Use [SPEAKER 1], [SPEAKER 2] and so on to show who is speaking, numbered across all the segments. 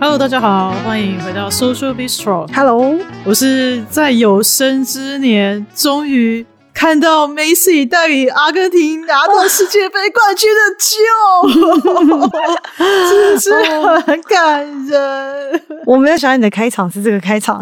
[SPEAKER 1] Hello，大家好，欢迎回到 Social Bistro。
[SPEAKER 2] Hello，
[SPEAKER 1] 我是在有生之年终于。看到梅西带领阿根廷拿到世界杯冠军的球，真的是很感人。
[SPEAKER 2] 我没有想到你的开场是这个开场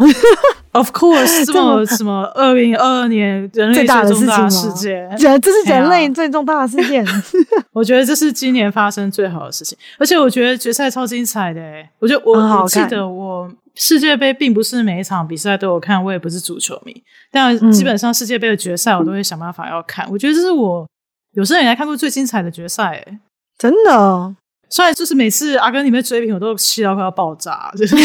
[SPEAKER 1] ，Of course，这么什么二零二二年人类最大的事情事件，
[SPEAKER 2] 这这是人类最重大的事件。
[SPEAKER 1] 我觉得这是今年发生最好的事情，而且我觉得决赛超精彩的。我觉得我我记得我。世界杯并不是每一场比赛都有看，我也不是足球迷，但基本上世界杯的决赛我都会想办法要看。嗯、我觉得这是我有生以来看过最精彩的决赛，哎，
[SPEAKER 2] 真的。
[SPEAKER 1] 虽然就是每次阿根廷被追平，我都气到快要爆炸，就是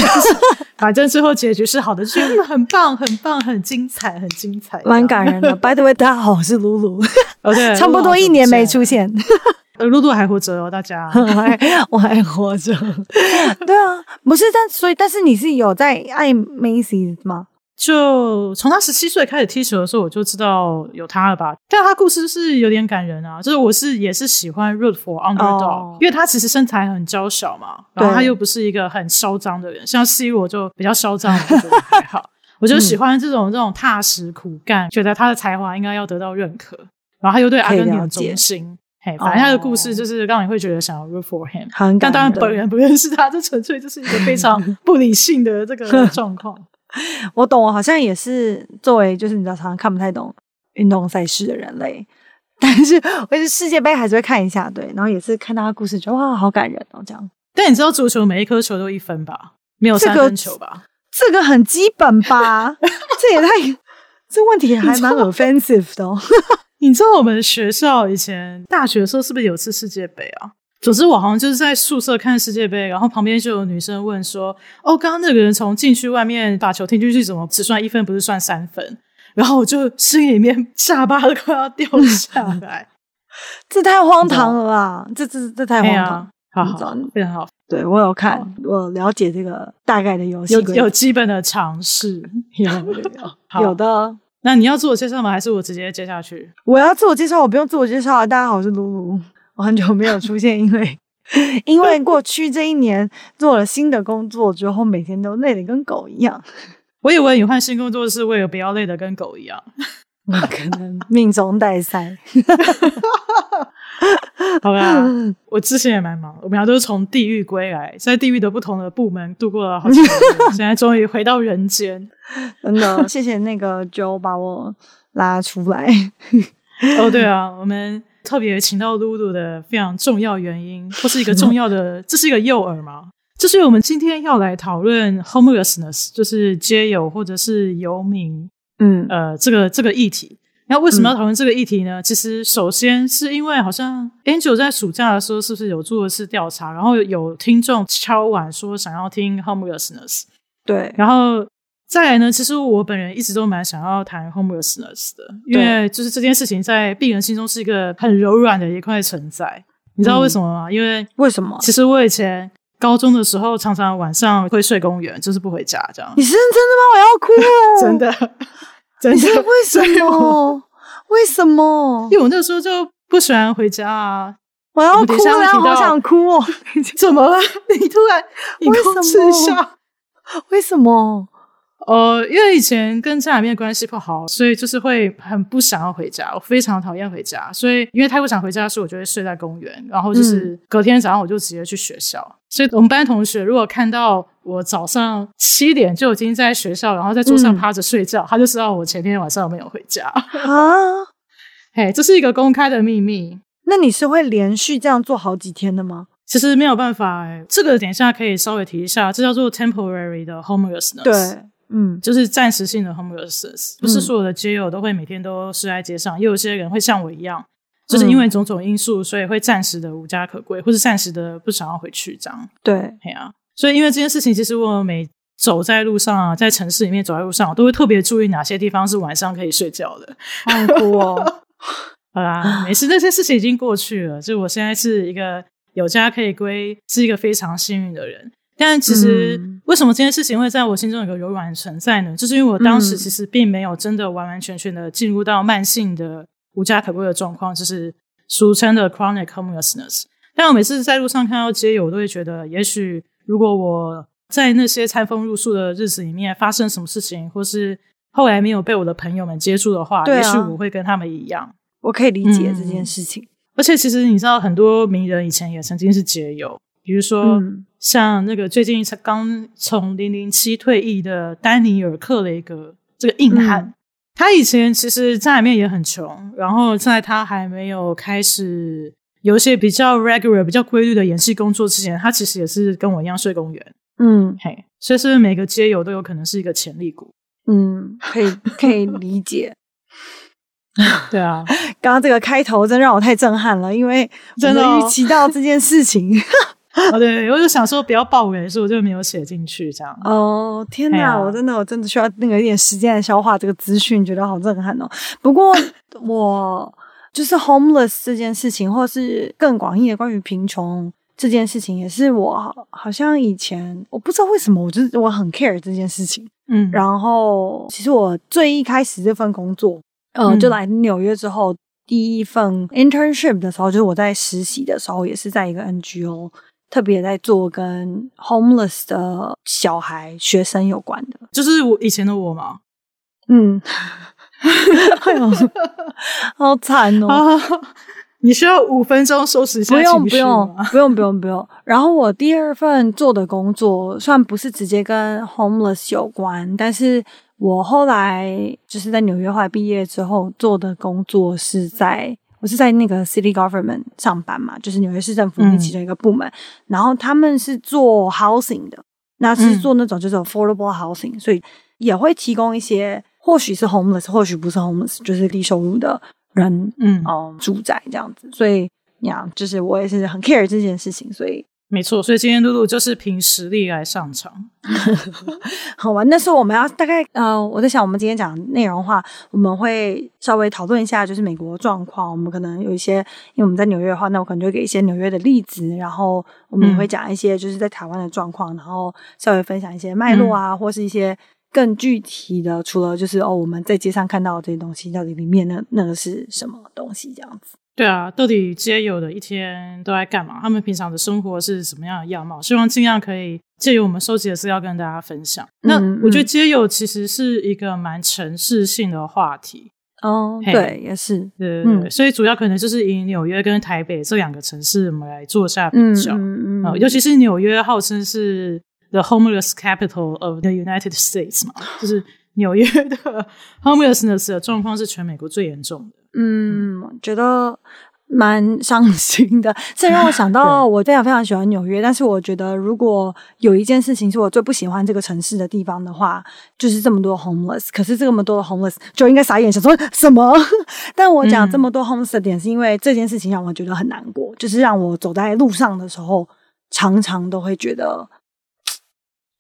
[SPEAKER 1] 反正最后结局是好的，就是很棒、很棒、很精彩、很精彩，
[SPEAKER 2] 蛮感人的。By the way，大家好，我是露露，
[SPEAKER 1] 哦对，
[SPEAKER 2] 差不多一年没出现。
[SPEAKER 1] 呃，露露还活着哦，大家，
[SPEAKER 2] 我还我还活着。对啊，不是，但所以，但是你是有在爱 Macy 吗？
[SPEAKER 1] 就从他十七岁开始踢球的时候，我就知道有他了吧。但他故事是有点感人啊，就是我是也是喜欢 root for underdog，、oh. 因为他其实身材很娇小嘛，然后他又不是一个很嚣张的人，像 C 罗就比较嚣张，我觉得还好。我就喜欢这种这种踏实苦干，觉得他的才华应该要得到认可，然后他又对阿根廷的忠心。嘿，反正他的故事就是让你会觉得想要 root for him，但当然本人不认识他，这纯粹就是一个非常 不理性的这个 状况。
[SPEAKER 2] 我懂，我好像也是作为就是你知道常常看不太懂运动赛事的人类，但是我是世界杯还是会看一下，对，然后也是看他的故事，觉得哇，好感人哦，这样。
[SPEAKER 1] 但你知道足球每一颗球都一分吧？没有三分球吧？
[SPEAKER 2] 这个、这个很基本吧？这也太这问题还蛮 offensive 的哦。
[SPEAKER 1] 你知道我们学校以前大学的时候是不是有次世界杯啊？总之我好像就是在宿舍看世界杯，然后旁边就有女生问说：“哦，刚刚那个人从禁区外面把球踢进去，怎么只算一分，不是算三分？”然后我就心里面下巴都快要掉下来，
[SPEAKER 2] 这太荒唐了吧！这这这太荒唐，
[SPEAKER 1] 好好，非常好。
[SPEAKER 2] 对，我有看，我了解这个大概的游戏，
[SPEAKER 1] 有有基本的常识，有有有，
[SPEAKER 2] 有的。
[SPEAKER 1] 那你要自我介绍吗？还是我直接接下去？
[SPEAKER 2] 我要自我介绍，我不用自我介绍啊！大家好，我是露露，我很久没有出现，因为 因为过去这一年做了新的工作之后，每天都累得跟狗一样。
[SPEAKER 1] 我以为你换新工作是为了不要累得跟狗一样。
[SPEAKER 2] 我可能命中带赛。
[SPEAKER 1] 好吧，我之前也蛮忙，我们俩都是从地狱归来，在地狱的不同的部门度过了好几年，现在终于回到人间。
[SPEAKER 2] 真的，谢谢那个 Joe 把我拉出来。
[SPEAKER 1] 哦，对啊，我们特别请到露露的非常重要原因，或是一个重要的，这是一个诱饵嘛？就是我们今天要来讨论 homelessness，就是街友或者是游民，嗯，呃，这个这个议题。那为什么要讨论这个议题呢？嗯、其实首先是因为好像 Angel 在暑假的时候是不是有做一次调查，然后有听众敲碗说想要听 homelessness，
[SPEAKER 2] 对，然
[SPEAKER 1] 后再来呢，其实我本人一直都蛮想要谈 homelessness 的，因为就是这件事情在病人心中是一个很柔软的一块存在，你知道为什么吗？嗯、因为
[SPEAKER 2] 为什么？
[SPEAKER 1] 其实我以前高中的时候常常晚上会睡公园，就是不回家这样。
[SPEAKER 2] 你是认真的吗？我要哭哦，
[SPEAKER 1] 真的。
[SPEAKER 2] 你是 为什么？为什么？
[SPEAKER 1] 因为我那时候就不喜欢回家啊！
[SPEAKER 2] 我要哭了，好想哭哦！
[SPEAKER 1] 怎么了？你突然你控制一下？
[SPEAKER 2] 为什么？
[SPEAKER 1] 呃，因为以前跟家里面关系不好，所以就是会很不想要回家。我非常讨厌回家，所以因为太不想回家，所以我就会睡在公园。然后就是隔天早上我就直接去学校。嗯、所以我们班同学如果看到我早上七点就已经在学校，然后在桌上趴着睡觉，嗯、他就知道我前天晚上没有回家啊。嘿，这是一个公开的秘密。
[SPEAKER 2] 那你是会连续这样做好几天的吗？
[SPEAKER 1] 其实没有办法哎，这个等一下可以稍微提一下，这叫做 temporary 的 homelessness。
[SPEAKER 2] 对。嗯，
[SPEAKER 1] 就是暂时性的 homelessness，不是所有的街友都会每天都睡在街上，也有些人会像我一样，就是因为种种因素，所以会暂时的无家可归，或是暂时的不想要回去这样。
[SPEAKER 2] 对，
[SPEAKER 1] 对啊，所以因为这件事情，其实我每走在路上啊，在城市里面走在路上，我都会特别注意哪些地方是晚上可以睡觉的。
[SPEAKER 2] 好哭哦，
[SPEAKER 1] 好啦，没事，那些事情已经过去了，就我现在是一个有家可以归，是一个非常幸运的人。但其实为什么这件事情会在我心中有个柔软存在呢？就是因为我当时其实并没有真的完完全全的进入到慢性的无家可归的状况，就是俗称的 chronic homelessness。但我每次在路上看到街友，我都会觉得，也许如果我在那些餐风露宿的日子里面发生什么事情，或是后来没有被我的朋友们接触的话，啊，也许我会跟他们一样。
[SPEAKER 2] 我可以理解这件事情。嗯，
[SPEAKER 1] 而且其实你知道，很多名人以前也曾经是街友，比如说像那个最近才刚从零零七退役的丹尼尔·克雷格这个硬汉，嗯，他以前其实家里面也很穷，然后在他还没有开始。有一些比较 regular、比较规律的演戏工作之前，他其实也是跟我一样睡公园。嗯，嘿，所以是不是每个街友都有可能是一个潜力股？
[SPEAKER 2] 嗯，可以可以理解。
[SPEAKER 1] 对啊，
[SPEAKER 2] 刚刚这个开头真让我太震撼了，因为真的预期到这件事情。
[SPEAKER 1] 哦，对，我就想说不要爆雷，所以我就没有写进去这样。
[SPEAKER 2] 哦，天哪，啊、我真的我真的需要那个一点时间来消化这个资讯，觉得好震撼哦。不过 我。就是 homeless 这件事情，或是更广义的关于贫穷这件事情，也是我好像以前我不知道为什么，我就是我很 care 这件事情。嗯，然后其实我最一开始这份工作，呃，嗯，就来纽约之后，第一份 internship 的时候，就是我在实习的时候，也是在一个 NGO，特别在做跟 homeless 的小孩学生有关的，
[SPEAKER 1] 就是我以前的我嘛。
[SPEAKER 2] 嗯。哎呦，好惨哦！
[SPEAKER 1] 你需要五分钟收拾一下情绪吗？
[SPEAKER 2] 不用，不用，不用，不用。然后我第二份做的工作，虽然不是直接跟 homeless 有关，但是我后来就是在纽约后来毕业之后做的工作是在我是在那个 city government 上班嘛，就是纽约市政府里面其中一个部门。嗯、然后他们是做 housing 的，那是做那种就是 affordable housing，、嗯、所以也会提供一些。或许是 homeless，或许不是 homeless，就是低收入的人，嗯，哦，住宅这样子。所以，呀，就是我也是很 care 这件事情。所以，
[SPEAKER 1] 没错。所以今天露露就是凭实力来上场。
[SPEAKER 2] 好吧，那时候我们要大概呃，我在想，我们今天讲的内容的话，我们会稍微讨论一下，就是美国状况。我们可能有一些，因为我们在纽约的话，那我可能就会给一些纽约的例子，然后我们也会讲一些就是在台湾的状况，嗯、然后稍微分享一些脉络啊，嗯、或是一些。更具体的，除了就是哦，我们在街上看到的这些东西，到底里面那那个是什么东西？这样子。
[SPEAKER 1] 对啊，到底街友的一天都在干嘛？他们平常的生活是什么样的样貌？希望尽量可以借由我们收集的资料跟大家分享。嗯、那我觉得街友其实是一个蛮城市性的话题。
[SPEAKER 2] 哦，对，也是，
[SPEAKER 1] 对对对。嗯、所以主要可能就是以纽约跟台北这两个城市，我们来做下比较。嗯嗯，嗯。尤其是纽约号称是。The homeless capital of the United States 嘛，就是纽约的 homelessness 的状况是全美国最严重的。
[SPEAKER 2] 嗯，觉得蛮伤心的。这让我想到，我非常非常喜欢纽约，但是我觉得如果有一件事情是我最不喜欢这个城市的地方的话，就是这么多 homeless。可是这么多的 homeless 就应该傻眼，想说什么？但我讲这么多 homeless 的点，是因为这件事情让我觉得很难过，就是让我走在路上的时候，常常都会觉得。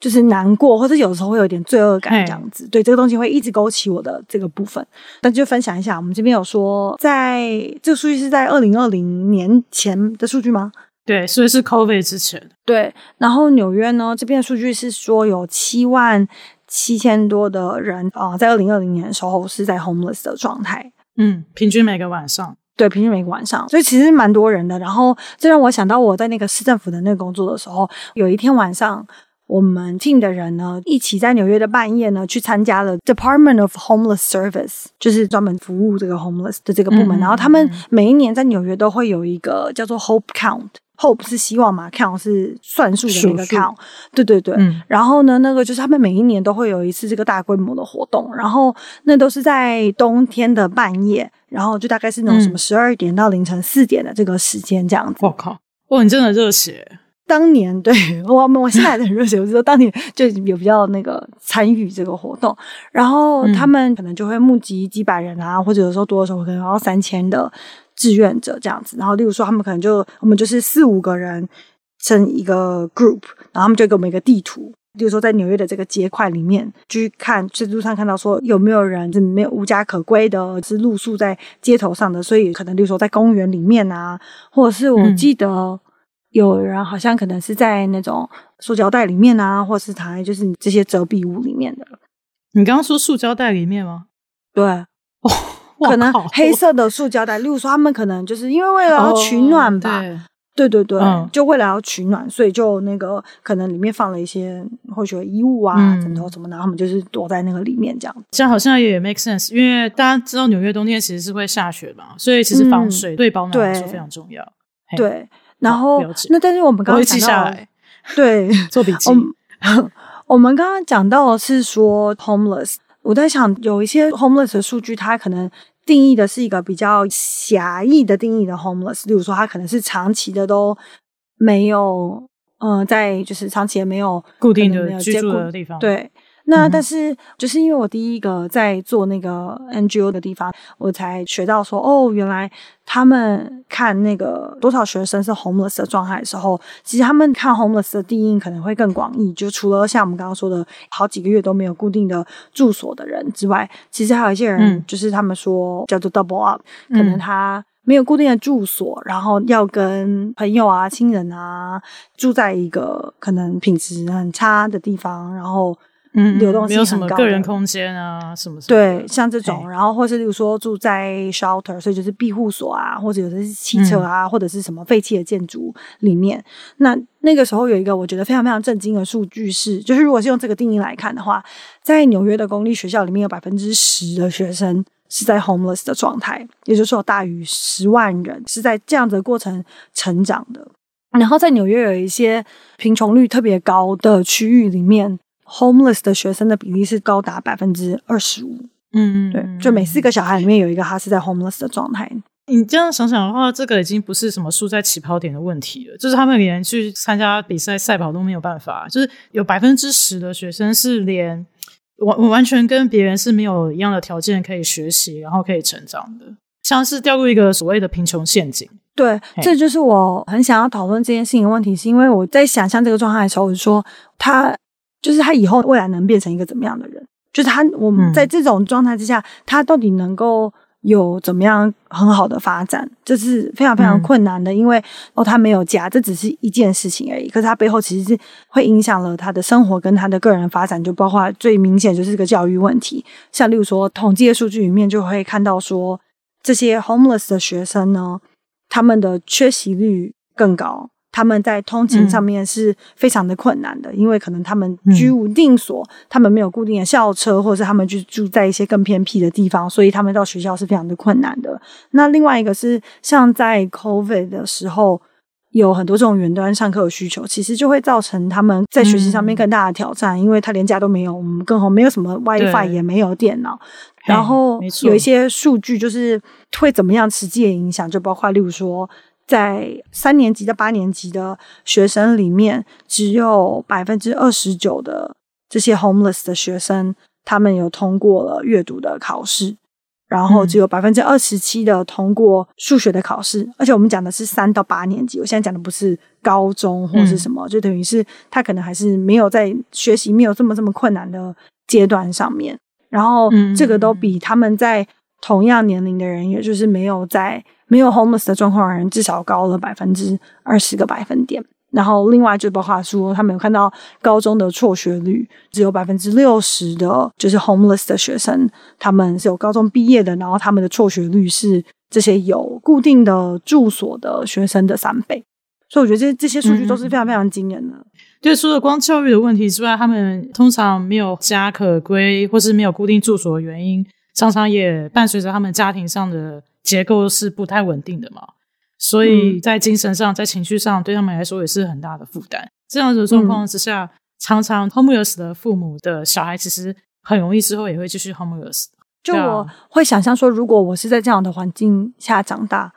[SPEAKER 2] 就是难过，或者有时候会有点罪恶感，这样子。对，这个东西会一直勾起我的这个部分。但就分享一下，我们这边有说，在这个数据是在二零二零年前的数据吗？
[SPEAKER 1] 对，所以是 COVID 之前。
[SPEAKER 2] 对，然后纽约呢，这边的数据是说有七万七千多的人啊、呃，在二零二零年的时候是在 homeless 的状态。
[SPEAKER 1] 嗯，平均每个晚上。
[SPEAKER 2] 对，平均每个晚上，所以其实蛮多人的。然后这让我想到我在那个市政府的那个工作的时候，有一天晚上。我们 team 的人呢，一起在纽约的半夜呢，去参加了 Department of Homeless Service，就是专门服务这个 homeless 的这个部门。嗯、然后他们每一年在纽约都会有一个叫做 Hope Count，Hope 是希望嘛，Count 是算数的那个 Count，对对对。嗯、然后呢，那个就是他们每一年都会有一次这个大规模的活动，然后那都是在冬天的半夜，然后就大概是那种什么十二点到凌晨四点的这个时间这样子。
[SPEAKER 1] 我靠，哇，你真的热血！
[SPEAKER 2] 当年 对我，我现在还很热血。我知道当年就有比较那个参与这个活动，然后他们可能就会募集几百人啊，或者有时候多的时候可能要三千的志愿者这样子。然后例如说，他们可能就我们就是四五个人成一个 group，然后他们就给我们一个地图，例如说在纽约的这个街块里面去看，在路上看到说有没有人是没有无家可归的，是露宿在街头上的，所以可能例如说在公园里面啊，或者是我记得。有人好像可能是在那种塑胶袋里面啊，或是躺在就是这些遮蔽物里面的。
[SPEAKER 1] 你刚刚说塑胶袋里面吗？
[SPEAKER 2] 对，哦，可能黑色的塑胶袋，例如说他们可能就是因为为了要取暖吧。哦对对对，嗯、就为了要取暖，所以就那个可能里面放了一些或许衣物啊、嗯、枕头什么的，他们就是躲在那个里面这样。
[SPEAKER 1] 这样好像也 make sense，因为大家知道纽约冬天其实是会下雪嘛，所以其实防水、嗯、对保暖来说非常重要。
[SPEAKER 2] 对，对然后那但是我们刚刚讲到，
[SPEAKER 1] 下来
[SPEAKER 2] 对，
[SPEAKER 1] 做笔记。
[SPEAKER 2] 我们刚刚讲到的是说 homeless，我在想有一些 homeless 的数据，它可能。定义的是一个比较狭义的定义的 homeless，例如说它可能是长期的都没有，嗯、呃，在就是长期也没有
[SPEAKER 1] 固定的居住的地方，
[SPEAKER 2] 对。那但是就是因为我第一个在做那个 NGO 的地方，我才学到说哦，原来他们看那个多少学生是 homeless 的状态的时候，其实他们看 homeless 的定义可能会更广义。就除了像我们刚刚说的好几个月都没有固定的住所的人之外，其实还有一些人，就是他们说叫做 double up，可能他没有固定的住所，然后要跟朋友啊、亲人啊住在一个可能品质很差的地方，然后。
[SPEAKER 1] 嗯，流动性没有什么个人空间啊，什么什么
[SPEAKER 2] 对，像这种，然后或是例如说住在 shelter，所以就是庇护所啊，或者有的是汽车啊，嗯、或者是什么废弃的建筑里面。那那个时候有一个我觉得非常非常震惊的数据是，就是如果是用这个定义来看的话，在纽约的公立学校里面有百分之十的学生是在 homeless 的状态，也就是说大于十万人是在这样的过程成长的。然后在纽约有一些贫穷率特别高的区域里面。Homeless 的学生的比例是高达百分之二十五，嗯嗯，对，就每四个小孩里面有一个他是在 homeless 的状态。
[SPEAKER 1] 你这样想想的话，这个已经不是什么输在起跑点的问题了，就是他们连去参加比赛赛跑都没有办法，就是有百分之十的学生是连完完全跟别人是没有一样的条件可以学习，然后可以成长的，像是掉入一个所谓的贫穷陷阱。
[SPEAKER 2] 对，这就是我很想要讨论这件事情的问题，是因为我在想象这个状态的时候，我就说他。就是他以后未来能变成一个怎么样的人？就是他，我们在这种状态之下，嗯、他到底能够有怎么样很好的发展？这是非常非常困难的，嗯、因为哦，他没有家，这只是一件事情而已。可是他背后其实是会影响了他的生活跟他的个人发展，就包括最明显就是这个教育问题。像例如说，统计的数据里面就会看到说，这些 homeless 的学生呢，他们的缺席率更高。他们在通勤上面是非常的困难的，嗯、因为可能他们居无定所，嗯、他们没有固定的校车，或者是他们就住在一些更偏僻的地方，所以他们到学校是非常的困难的。那另外一个是，像在 COVID 的时候，有很多这种远端上课的需求，其实就会造成他们在学习上面更大的挑战，嗯、因为他连家都没有，我们更好没有什么 WiFi，也没有电脑，然后有一些数据就是会怎么样实际的影响，就包括例如说。在三年级到八年级的学生里面，只有百分之二十九的这些 homeless 的学生，他们有通过了阅读的考试，然后只有百分之二十七的通过数学的考试。嗯、而且我们讲的是三到八年级，我现在讲的不是高中或是什么，嗯、就等于是他可能还是没有在学习没有这么这么困难的阶段上面。然后这个都比他们在同样年龄的人，也就是没有在。没有 homeless 的状况的人至少高了百分之二十个百分点，然后另外就包括说，他们有看到高中的辍学率只有百分之六十的，就是 homeless 的学生，他们是有高中毕业的，然后他们的辍学率是这些有固定的住所的学生的三倍，所以我觉得这这些数据都是非常非常惊人的。
[SPEAKER 1] 就、嗯、除了光教育的问题之外，他们通常没有家可归，或是没有固定住所的原因，常常也伴随着他们家庭上的。结构是不太稳定的嘛，所以在精神上、在情绪上，对他们来说也是很大的负担。这样的状况之下，嗯、常常 homeless 的父母的小孩，其实很容易之后也会继续 homeless。
[SPEAKER 2] 就我会想象说，如果我是在这样的环境下长大，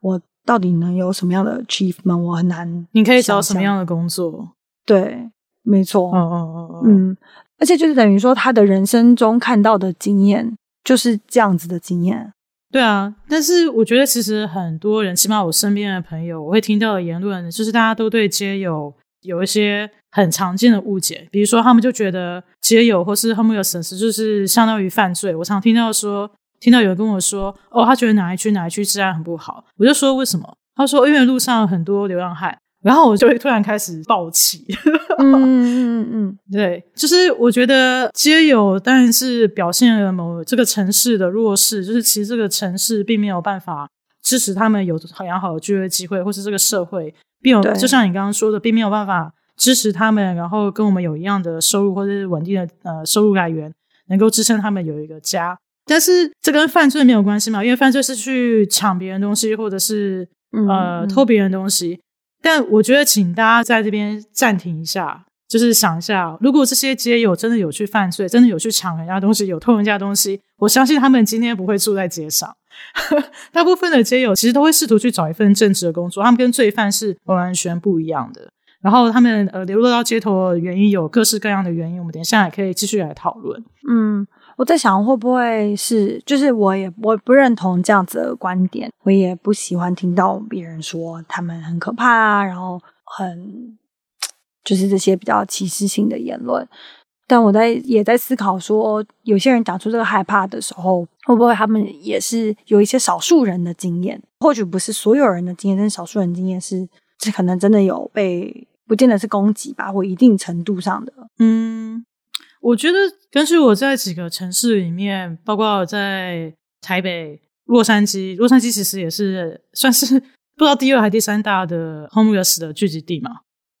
[SPEAKER 2] 我到底能有什么样的 achievement？我很难。
[SPEAKER 1] 你可以找什么样的工作？
[SPEAKER 2] 对，没错。
[SPEAKER 1] 嗯嗯嗯嗯。
[SPEAKER 2] 嗯，而且就是等于说，他的人生中看到的经验就是这样子的经验。
[SPEAKER 1] 对啊，但是我觉得其实很多人，起码我身边的朋友，我会听到的言论，就是大家都对街友有一些很常见的误解，比如说他们就觉得街友或是 homeless 就是相当于犯罪。我常听到说，听到有人跟我说，哦，他觉得哪一区哪一区治安很不好，我就说为什么？他说因为路上很多流浪汉，然后我就会突然开始暴起。
[SPEAKER 2] 嗯嗯嗯，
[SPEAKER 1] 对，就是我觉得街友当然是表现了某这个城市的弱势，就是其实这个城市并没有办法支持他们有很良好的就业机会，或是这个社会并有，就像你刚刚说的，并没有办法支持他们，然后跟我们有一样的收入或者是稳定的呃收入来源，能够支撑他们有一个家。但是这跟犯罪没有关系嘛？因为犯罪是去抢别人东西，或者是呃、嗯、偷别人东西。但我觉得，请大家在这边暂停一下，就是想一下，如果这些街友真的有去犯罪，真的有去抢人家东西，有偷人家东西，我相信他们今天不会住在街上。大部分的街友其实都会试图去找一份正职的工作，他们跟罪犯是完全不一样的。然后他们呃流落到街头的原因有各式各样的原因，我们等一下也可以继续来讨论。
[SPEAKER 2] 嗯。我在想，会不会是，就是我也我不认同这样子的观点，我也不喜欢听到别人说他们很可怕啊，然后很就是这些比较歧视性的言论。但我在也在思考说，有些人讲出这个害怕的时候，会不会他们也是有一些少数人的经验？或许不是所有人的经验，但是少数人经验是，这可能真的有被，不见得是攻击吧，或一定程度上的，
[SPEAKER 1] 嗯。我觉得根据我在几个城市里面，包括在台北、洛杉矶，洛杉矶其实也是算是 不知道第二还是第三大的 homeless 的聚集地嘛。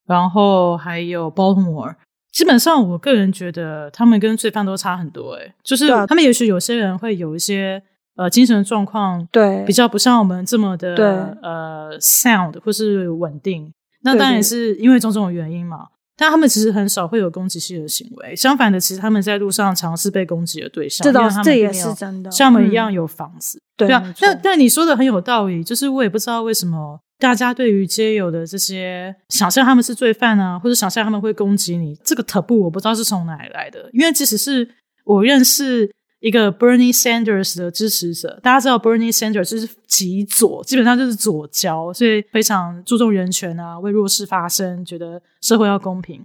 [SPEAKER 1] 然后还有 Baltimore，基本上我个人觉得他们跟罪犯都差很多。诶，就是他们也许有些人会有一些呃精神状况，
[SPEAKER 2] 对，
[SPEAKER 1] 比较不像我们这么的呃 sound 或是稳定。那当然是因为种种原因嘛。但他们其实很少会有攻击性的行为，相反的，其实他们在路上尝试被攻击的对象。
[SPEAKER 2] 这倒是，这也是真的。
[SPEAKER 1] 像我们一样有房子，嗯、对啊。但但你说的很有道理，就是我也不知道为什么大家对于街友的这些想象他们是罪犯啊，或者想象他们会攻击你，这个 taboo 我不知道是从哪里来的。因为即使是我认识。一个 Bernie Sanders 的支持者，大家知道 Bernie Sanders 就是极左，基本上就是左交，所以非常注重人权啊，为弱势发声，觉得社会要公平。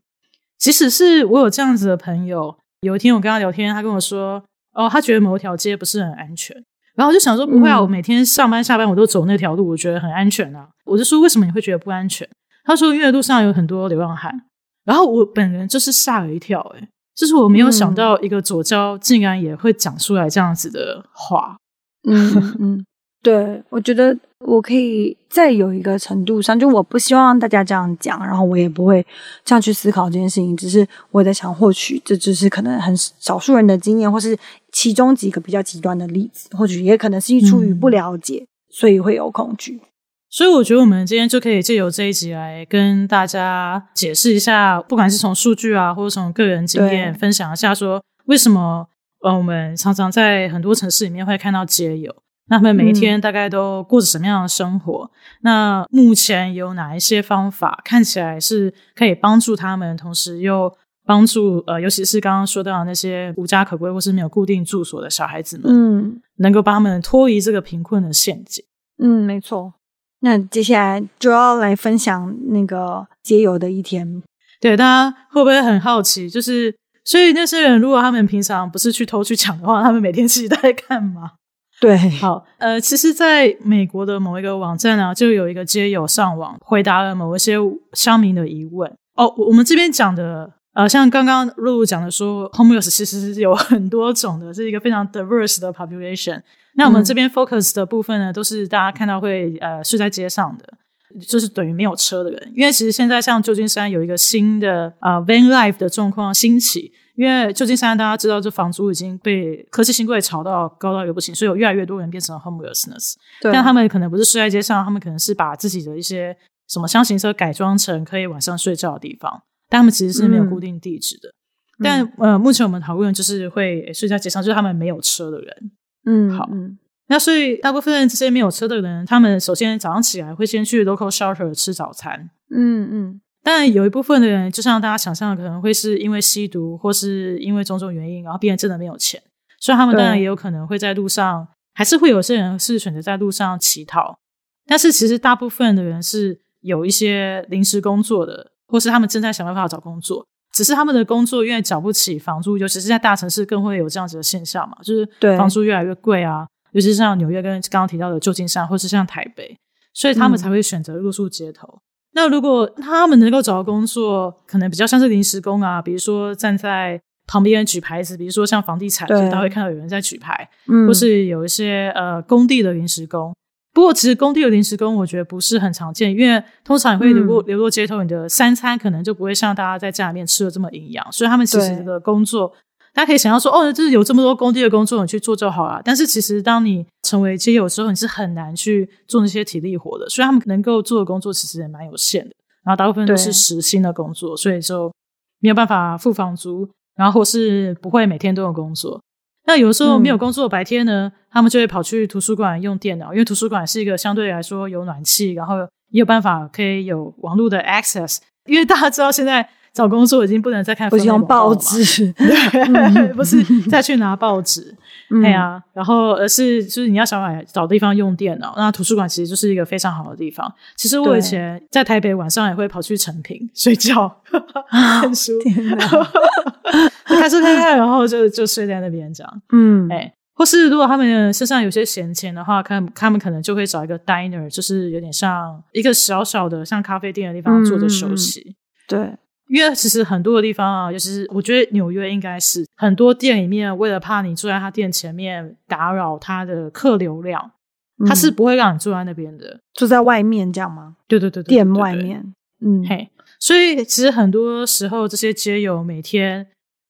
[SPEAKER 1] 即使是我有这样子的朋友，有一天我跟他聊天，他跟我说，哦，他觉得某一条街不是很安全，然后我就想说，不会啊，我每天上班下班我都走那条路，我觉得很安全啊。我就说，为什么你会觉得不安全？他说，因为路上有很多流浪汉。然后我本人就是吓了一跳，诶就是我没有想到，一个左交竟然也会讲出来这样子的话。
[SPEAKER 2] 嗯嗯，对，我觉得我可以再有一个程度上，就我不希望大家这样讲，然后我也不会这样去思考这件事情。只是我在想，或许这只是可能很少数人的经验，或是其中几个比较极端的例子，或许也可能是出于不了解，嗯、所以会有恐惧。
[SPEAKER 1] 所以我觉得我们今天就可以借由这一集来跟大家解释一下，不管是从数据啊，或者从个人经验分享一下，说为什么呃我们常常在很多城市里面会看到街友，那他们每一天大概都过着什么样的生活？嗯、那目前有哪一些方法看起来是可以帮助他们，同时又帮助呃，尤其是刚刚说到的那些无家可归或是没有固定住所的小孩子们，
[SPEAKER 2] 嗯，
[SPEAKER 1] 能够帮他们脱离这个贫困的陷阱。
[SPEAKER 2] 嗯，没错。那接下来就要来分享那个街友的一天。
[SPEAKER 1] 对，大家会不会很好奇？就是，所以那些人如果他们平常不是去偷去抢的话，他们每天其实都在干嘛？
[SPEAKER 2] 对，
[SPEAKER 1] 好，呃，其实在美国的某一个网站呢，就有一个街友上网回答了某一些乡民的疑问。哦，我们这边讲的，呃，像刚刚露露讲的说，homeless 其实是有很多种的，是一个非常 diverse 的 population。那我们这边 focus 的部分呢，都是大家看到会呃睡在街上的，就是等于没有车的人。因为其实现在像旧金山有一个新的啊、呃、van life 的状况兴起，因为旧金山大家知道，这房租已经被科技新贵炒到高到一个不行，所以有越来越多人变成了 homelessness。但他们可能不是睡在街上，他们可能是把自己的一些什么厢型车改装成可以晚上睡觉的地方，但他们其实是没有固定地址的。嗯、但呃，目前我们讨论就是会睡在街上，就是他们没有车的人。
[SPEAKER 2] 嗯，
[SPEAKER 1] 好，那所以大部分这些没有车的人，他们首先早上起来会先去 local shelter 吃早餐。
[SPEAKER 2] 嗯嗯，
[SPEAKER 1] 但有一部分的人，就像大家想象的，可能会是因为吸毒或是因为种种原因，然后变得真的没有钱，所以他们当然也有可能会在路上，还是会有些人是选择在路上乞讨。但是其实大部分的人是有一些临时工作的，或是他们正在想办法找工作。只是他们的工作因为缴不起房租，尤其是在大城市更会有这样子的现象嘛，就是房租越来越贵啊，尤其是像纽约跟刚刚提到的旧金山，或是像台北，所以他们才会选择露宿街头。那如果他们能够找到工作，可能比较像是临时工啊，比如说站在旁边举牌子，比如说像房地产，大家会看到有人在举牌，嗯，或是有一些呃工地的临时工。不过，其实工地的临时工，我觉得不是很常见，因为通常你会流落流落街头，你的三餐可能就不会像大家在家里面吃的这么营养，所以他们其实的工作，大家可以想象说，哦，就是有这么多工地的工作，你去做就好了。但是其实，当你成为街友的时候，你是很难去做那些体力活的，所以他们能够做的工作其实也蛮有限的。然后大部分都是时薪的工作，所以就没有办法付房租，然后或是不会每天都有工作。那有的时候没有工作，白天呢，嗯，他们就会跑去图书馆用电脑，因为图书馆是一个相对来说有暖气，然后也有办法可以有网络的 access。因为大家知道现在找工作已经不能再看，
[SPEAKER 2] 不是用报纸，
[SPEAKER 1] 对，不是再去拿报纸。对啊，然后而是就是你要想来找地方用电脑，那图书馆其实就是一个非常好的地方。其实我以前在台北晚上也会跑去成品睡觉 看书，天哪开车开开，然后就就睡在那边这样。嗯，哎，或是如果他们身上有些闲钱的话，看他们可能就会找一个 diner，就是有点像一个小小的像咖啡店的地方坐着休息。嗯、对。因为其实很多的地方啊，尤其是我觉得纽约应该是很多店里面，为了怕你坐在他店前面打扰他的客流量，他、嗯、是不会让你坐在那边的，
[SPEAKER 2] 坐在外面这样吗？
[SPEAKER 1] 对对对，对，
[SPEAKER 2] 店外面，嗯，
[SPEAKER 1] 嘿，所以其实很多时候这些街友每天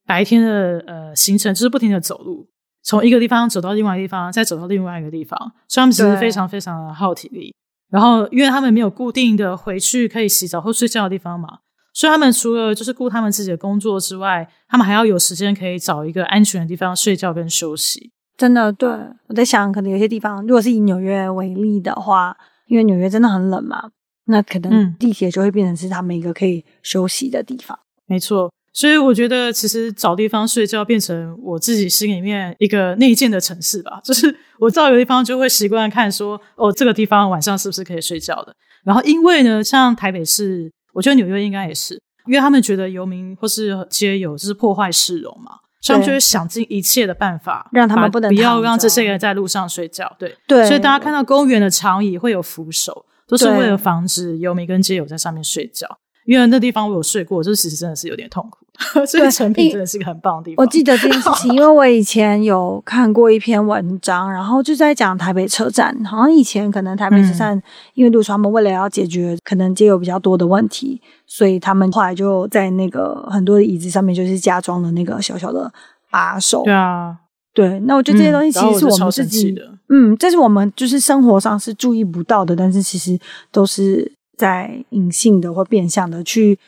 [SPEAKER 1] 白天的呃行程就是不停的走路，从一个地方走到另外一个地方，再走到另外一个地方，所以他们其实非常非常的耗体力。然后因为他们没有固定的回去可以洗澡或睡觉的地方嘛。所以他们除了就是顾他们自己的工作之外，他们还要有时间可以找一个安全的地方睡觉跟休息。
[SPEAKER 2] 真的，对，我在想，可能有些地方，如果是以纽约为例的话，因为纽约真的很冷嘛，那可能地铁就会变成是他们一个可以休息的地方。
[SPEAKER 1] 嗯，没错，所以我觉得其实找地方睡觉变成我自己心里面一个内建的城市吧，就是我到一个地方就会习惯看说，哦，这个地方晚上是不是可以睡觉的？然后因为呢，像台北市。我觉得纽约应该也是，因为他们觉得游民或是街友就是破坏市容嘛，所以他们就会想尽一切的办法
[SPEAKER 2] 让他们不能
[SPEAKER 1] 不要让这些人在路上睡觉。对
[SPEAKER 2] 对，
[SPEAKER 1] 所以大家看到公园的长椅会有扶手，都是为了防止游民跟街友在上面睡觉。因为那地方我有睡过，这其实真的是有点痛苦。所以成品真的是一个很棒的地方。
[SPEAKER 2] 我记得这件事情，因为 我以前有看过一篇文章，然后就在讲台北车站。好像以前可能台北车站，因为路上他们为了要解决可能街友比较多的问题，所以他们后来就在那个很多的椅子上面就是加装了那个小小的把手。
[SPEAKER 1] 对啊，
[SPEAKER 2] 对。那我觉得这些东西其实是我们自己的，嗯，这是我们就是生活上是注意不到的，但是其实都是。在隐性的或变相的去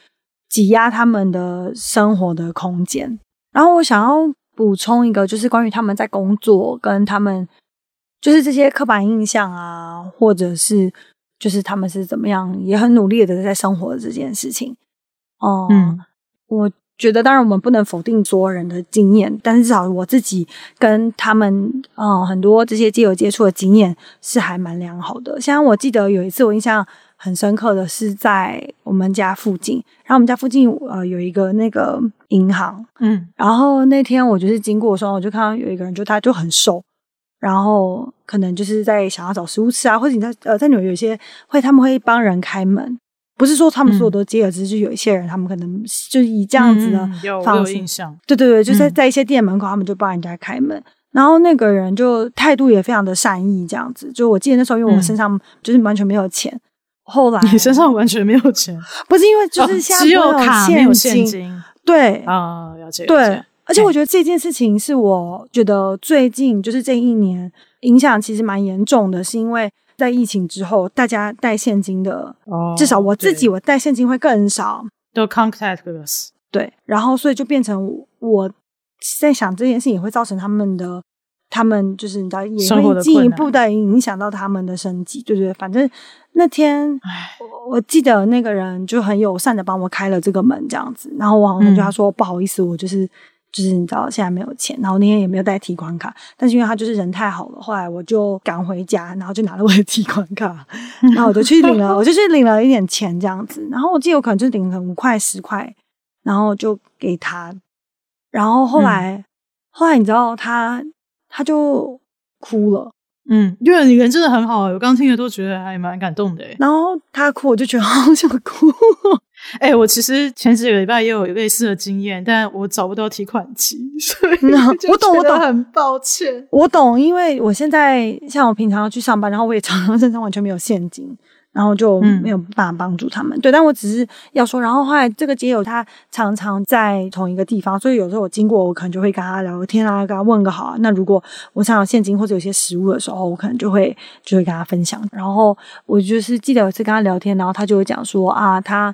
[SPEAKER 2] 挤压他们的生活的空间。然后我想要补充一个，就是关于他们在工作跟他们就是这些刻板印象啊，或者是就是他们是怎么样也很努力的在生活的这件事情。嗯，嗯我觉得当然我们不能否定所有人的经验，但是至少我自己跟他们嗯很多这些街友接触的经验是还蛮良好的。像我记得有一次我印象。很深刻的是在我们家附近，然后我们家附近呃有一个那个银行，嗯，然后那天我就是经过的时候，我就看到有一个人，就他就很瘦，然后可能就是在想要找食物吃啊，或者你在呃在纽约有一些会他们会帮人开门，不是说他们所有都接了，只是有一些人他们可能就以这样子的方式，
[SPEAKER 1] 嗯、有印象，
[SPEAKER 2] 对对对，就在在一些店门口，他们就帮人家开门。然后那个人就态度也非常的善意，这样子。就我记得那时候，因为我身上就是完全没有钱。后来
[SPEAKER 1] 你身上完全没有钱，
[SPEAKER 2] 不是因为就是现在
[SPEAKER 1] 只有卡没有现金，
[SPEAKER 2] 对
[SPEAKER 1] 啊，了解。
[SPEAKER 2] 对，而且我觉得这件事情是我觉得最近就是这一年影响其实蛮严重的，是因为在疫情之后，大家带现金的，哦至少我自己我带现金会更少，
[SPEAKER 1] 都 contactless。
[SPEAKER 2] 对，然后所以就变成我在想这件事情也会造成他们的。他们就是你知道，也会进一步的影响到他们的生计，对不对？反正那天我，我记得那个人就很友善的帮我开了这个门，这样子。然后我好像就他说、嗯、不好意思，我就是就是你知道现在没有钱，然后那天也没有带提款卡。但是因为他就是人太好了，后来我就赶回家，然后就拿了我的提款卡，然后我就去领了，我就去领了一点钱这样子。然后我记得我可能就领了五块十块，然后就给他。然后后来、嗯、后来你知道他。他就哭了，
[SPEAKER 1] 嗯，因为你人真的很好，我刚听的都觉得还蛮感动的。
[SPEAKER 2] 然后他哭，我就觉得 好想哭。
[SPEAKER 1] 哎、欸，我其实前几个礼拜也有类似的经验，但我找不到提款机，所以
[SPEAKER 2] 我懂，我懂，
[SPEAKER 1] 很抱歉。
[SPEAKER 2] 我懂，因为我现在像我平常要去上班，然后我也常常身上完全没有现金。然后就没有办法帮助他们，嗯、对，但我只是要说，然后后来这个街友他常常在同一个地方，所以有时候我经过，我可能就会跟他聊个天啊，跟他问个好啊。那如果我想要现金或者有些食物的时候，我可能就会就会跟他分享。然后我就是记得有一次跟他聊天，然后他就会讲说啊，他。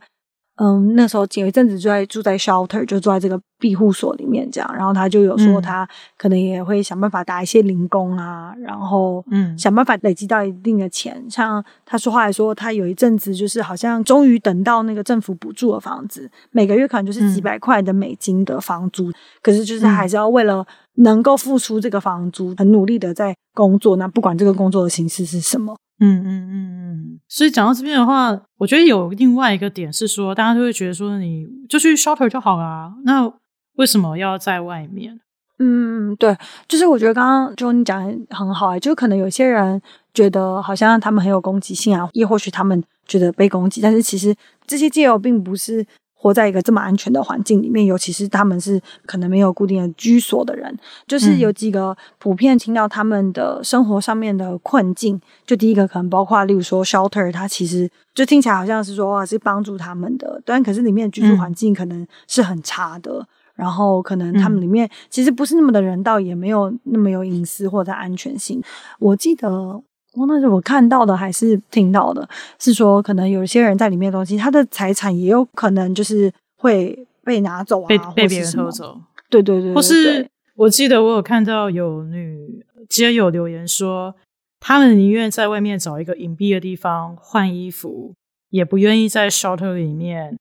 [SPEAKER 2] 嗯，那时候有一阵子就在住在 shelter，就住在这个庇护所里面这样。然后他就有说，他可能也会想办法打一些零工啊，然后嗯，想办法累积到一定的钱。像他说话来说，他有一阵子就是好像终于等到那个政府补助的房子，每个月可能就是几百块的美金的房租，嗯、可是就是还是要为了能够付出这个房租，很努力的在工作。那不管这个工作的形式是什么。
[SPEAKER 1] 嗯嗯嗯嗯，所以讲到这边的话，我觉得有另外一个点是说，大家就会觉得说，你就去 shelter 就好啦，那为什么要在外面？
[SPEAKER 2] 嗯，对，就是我觉得刚刚就你讲的很好啊，就可能有些人觉得好像他们很有攻击性啊，也或许他们觉得被攻击，但是其实这些借友并不是。活在一个这么安全的环境里面，尤其是他们是可能没有固定的居所的人，就是有几个普遍听到他们的生活上面的困境。就第一个可能包括，例如说 shelter，它其实就听起来好像是说哇是帮助他们的，但可是里面的居住环境可能是很差的，嗯、然后可能他们里面其实不是那么的人道，也没有那么有隐私或者安全性。我记得。哦，那是我看到的还是听到的？是说可能有些人在里面的东西，他的财产也有可能就是会被拿走啊，
[SPEAKER 1] 被被别人偷走。
[SPEAKER 2] 对对对，对，
[SPEAKER 1] 或是我记得我有看到有女街友留言说，他们宁愿在外面找一个隐蔽的地方换衣服，也不愿意在 shelter 里面。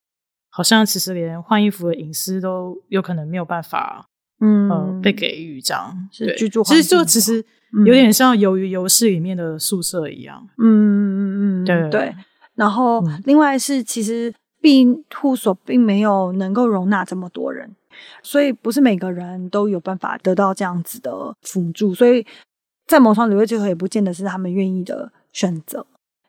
[SPEAKER 1] 好像其实连换衣服的隐私都有可能没有办法，嗯、呃，被给予这样。是居住其实就其实。有点像《鱿鱼游戏》里面的宿舍一样。嗯
[SPEAKER 2] 嗯嗯嗯，对对。然后另外是，其实庇护所并没有能够容纳这么多人，所以不是每个人都有办法得到这样子的辅助。所以在某方里面，最后也不见得是他们愿意的选择。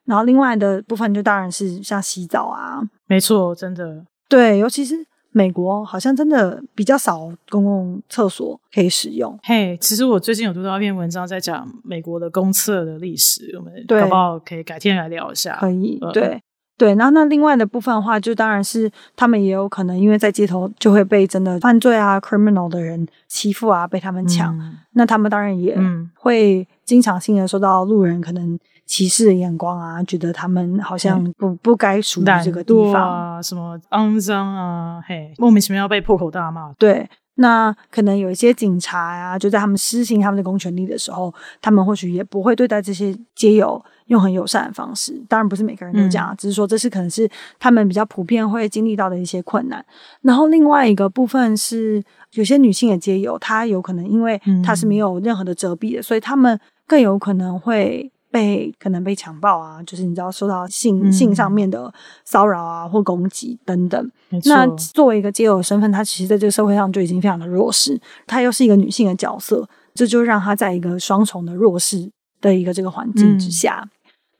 [SPEAKER 2] 然后另外的部分，就当然是像洗澡啊，
[SPEAKER 1] 没错，真的
[SPEAKER 2] 对，尤其是。美国好像真的比较少公共厕所可以使用。
[SPEAKER 1] 嘿，其实我最近有读到一篇文章，在讲美国的公厕的历史，我们搞不好可以改天来聊一下。
[SPEAKER 2] 可以，嗯、对对。然后那另外的部分的话，就当然是他们也有可能因为在街头就会被真的犯罪啊、criminal 的人欺负啊，被他们抢，嗯、那他们当然也会经常性的受到路人可能。歧视的眼光啊，觉得他们好像不、嗯、不该属于这个地方
[SPEAKER 1] 啊，什么肮脏啊，嘿，莫名其妙要被破口大骂。
[SPEAKER 2] 对，那可能有一些警察呀、啊，就在他们施行他们的公权力的时候，他们或许也不会对待这些街友用很友善的方式。当然不是每个人都这样，嗯、只是说这是可能是他们比较普遍会经历到的一些困难。然后另外一个部分是，有些女性的街友，她有可能因为她是没有任何的遮蔽的，嗯、所以他们更有可能会。被可能被强暴啊，就是你知道受到性、嗯、性上面的骚扰啊或攻击等等。那作为一个街友的身份，她其实在这个社会上就已经非常的弱势，她又是一个女性的角色，这就让她在一个双重的弱势的一个这个环境之下。嗯、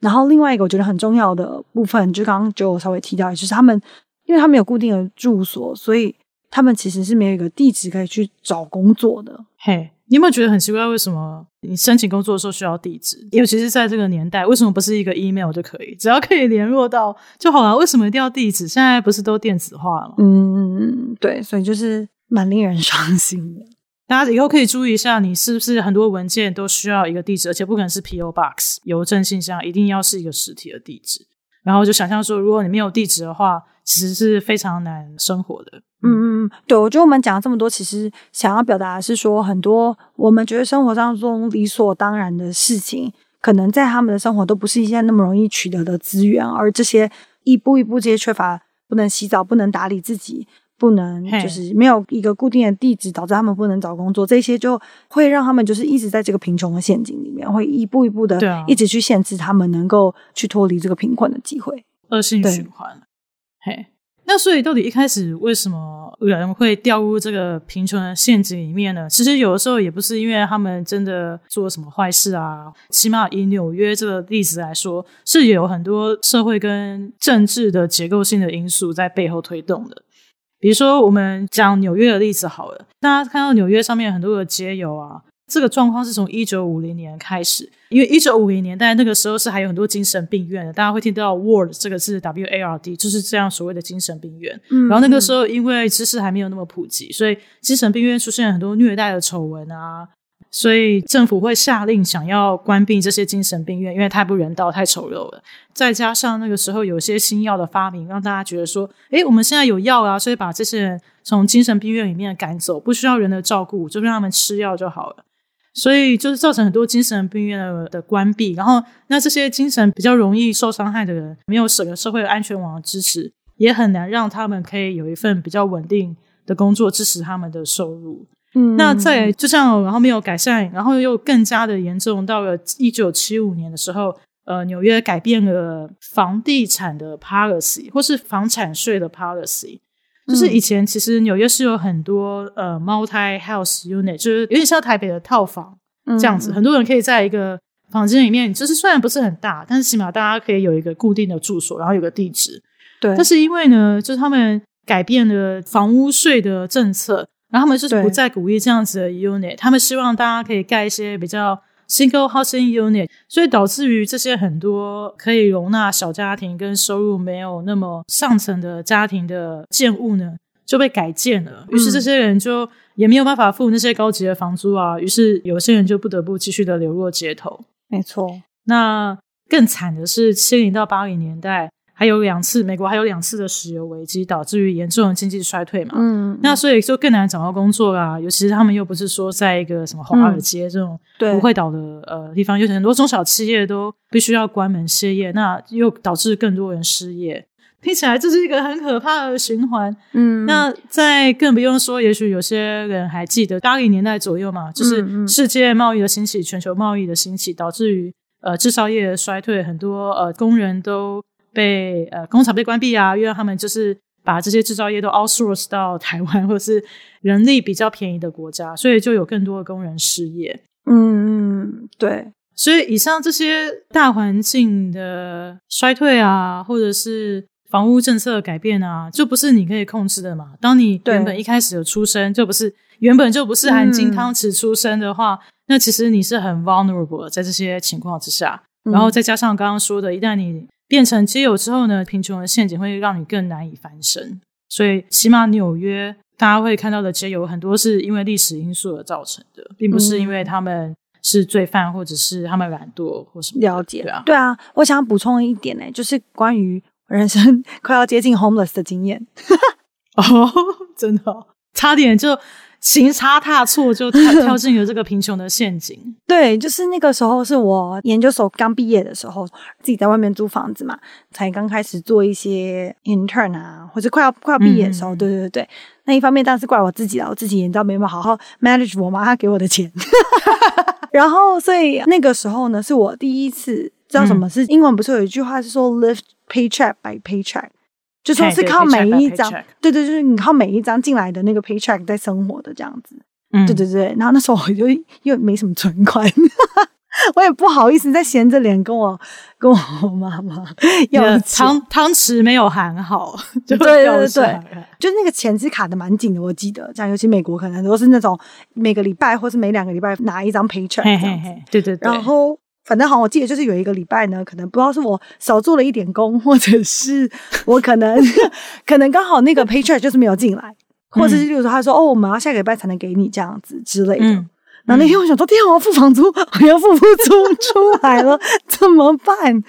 [SPEAKER 2] 然后另外一个我觉得很重要的部分，就刚刚就稍微提到，就是他们因为他们有固定的住所，所以他们其实是没有一个地址可以去找工作的。
[SPEAKER 1] 嘿。你有没有觉得很奇怪？为什么你申请工作的时候需要地址？尤其是在这个年代，为什么不是一个 email 就可以？只要可以联络到就好了。为什么一定要地址？现在不是都电子化了吗？
[SPEAKER 2] 嗯，对，所以就是蛮令人伤心的。
[SPEAKER 1] 大家以后可以注意一下，你是不是很多文件都需要一个地址，而且不可能是 PO Box 邮政信箱，一定要是一个实体的地址。然后就想象说，如果你没有地址的话，其实是非常难生活的。
[SPEAKER 2] 嗯嗯，对，我觉得我们讲了这么多，其实想要表达的是说，很多我们觉得生活当中理所当然的事情，可能在他们的生活都不是一件那么容易取得的资源，而这些一步一步这些缺乏，不能洗澡，不能打理自己。不能，就是没有一个固定的地址，导致他们不能找工作，这些就会让他们就是一直在这个贫穷的陷阱里面，会一步一步的，一直去限制他们能够去脱离这个贫困的机会，
[SPEAKER 1] 恶性循环。嘿，那所以到底一开始为什么人会掉入这个贫穷的陷阱里面呢？其实有的时候也不是因为他们真的做什么坏事啊，起码以纽约这个例子来说，是有很多社会跟政治的结构性的因素在背后推动的。比如说，我们讲纽约的例子好了，大家看到纽约上面很多的街友啊。这个状况是从一九五零年开始，因为一九五零年代那个时候是还有很多精神病院的，大家会听到 ward 这个字，W A R D，就是这样所谓的精神病院。嗯，然后那个时候因为知识还没有那么普及，所以精神病院出现很多虐待的丑闻啊，所以政府会下令想要关闭这些精神病院，因为太不人道、太丑陋了。再加上那个时候有些新药的发明，让大家觉得说，诶，我们现在有药啊，所以把这些人从精神病院里面赶走，不需要人的照顾，就让他们吃药就好了。所以就是造成很多精神病院的的关闭，然后那这些精神比较容易受伤害的人，没有整个社会安全网的支持，也很难让他们可以有一份比较稳定的工作支持他们的收入。嗯，那在就这样，然后没有改善，然后又更加的严重。到了一九七五年的时候，呃，纽约改变了房地产的 policy，或是房产税的 policy。就是以前其实纽约是有很多呃 multi house unit，就是有点像台北的套房这样子，嗯、很多人可以在一个房间里面，就是虽然不是很大，但是起码大家可以有一个固定的住所，然后有个地址。对。但是因为呢，就是他们改变了房屋税的政策，然后他们就是不再鼓励这样子的 unit，他们希望大家可以盖一些比较。Single housing unit，所以导致于这些很多可以容纳小家庭跟收入没有那么上层的家庭的建物呢，就被改建了。于是这些人就也没有办法付那些高级的房租啊，于是有些人就不得不继续的流落街头。
[SPEAKER 2] 没错，
[SPEAKER 1] 那更惨的是七零到八零年代。还有两次，美国还有两次的石油危机，导致于严重的经济衰退嘛。嗯，那所以就更难找到工作啦。尤其是他们又不是说在一个什么华尔街这种不会倒的、嗯、呃地方，有很多中小企业都必须要关门歇业，那又导致更多人失业。听起来这是一个很可怕的循环。嗯，那再更不用说，也许有些人还记得八零年代左右嘛，就是世界贸易的兴起，全球贸易的兴起，导致于呃制造业的衰退，很多呃工人都。被呃工厂被关闭啊，因为他们就是把这些制造业都 outsource 到台湾或者是人力比较便宜的国家，所以就有更多的工人失业。
[SPEAKER 2] 嗯嗯，对。
[SPEAKER 1] 所以以上这些大环境的衰退啊，或者是房屋政策的改变啊，就不是你可以控制的嘛。当你原本一开始有出生就不是原本就不是含金汤匙出生的话，嗯、那其实你是很 vulnerable 的在这些情况之下。然后再加上刚刚说的，一旦你变成基友之后呢，贫穷的陷阱会让你更难以翻身。所以，起码纽约大家会看到的街友很多是因为历史因素而造成的，并不是因为他们是罪犯或者是他们懒惰或什么。
[SPEAKER 2] 了解，对啊，对啊。我想补充一点呢，就是关于人生 快要接近 homeless 的经验。
[SPEAKER 1] 哦，真的，差点就。行差踏错就跳 跳进了这个贫穷的陷阱。
[SPEAKER 2] 对，就是那个时候是我研究所刚毕业的时候，自己在外面租房子嘛，才刚开始做一些 intern 啊，或者快要快要毕业的时候，嗯、对对对。那一方面当然是怪我自己了，我自己也知道没办法好好 manage 我妈她给我的钱。然后，所以那个时候呢，是我第一次知道什么是英文，不是有一句话是说 live paycheck by paycheck。就说是靠每一张，对对，就是你靠每一张进来的那个 paycheck 在生活的这样子，嗯，对对对。然后那时候我就又没什么存款，我也不好意思再闲着脸跟我跟我妈妈 要
[SPEAKER 1] 汤汤匙没有含好，就
[SPEAKER 2] 对对对对，就那个钱是卡的蛮紧的，我记得，像尤其美国可能都是那种每个礼拜或是每两个礼拜拿一张 paycheck 这样子，嘿嘿嘿对对对，然后。反正好，我记得就是有一个礼拜呢，可能不知道是我少做了一点工，或者是 我可能 可能刚好那个 paycheck 就是没有进来，或者是例如说他说哦，我们要下个礼拜才能给你这样子之类的。嗯、然后那天我想说，天啊，我要付房租，我要付不出出来了，怎么办？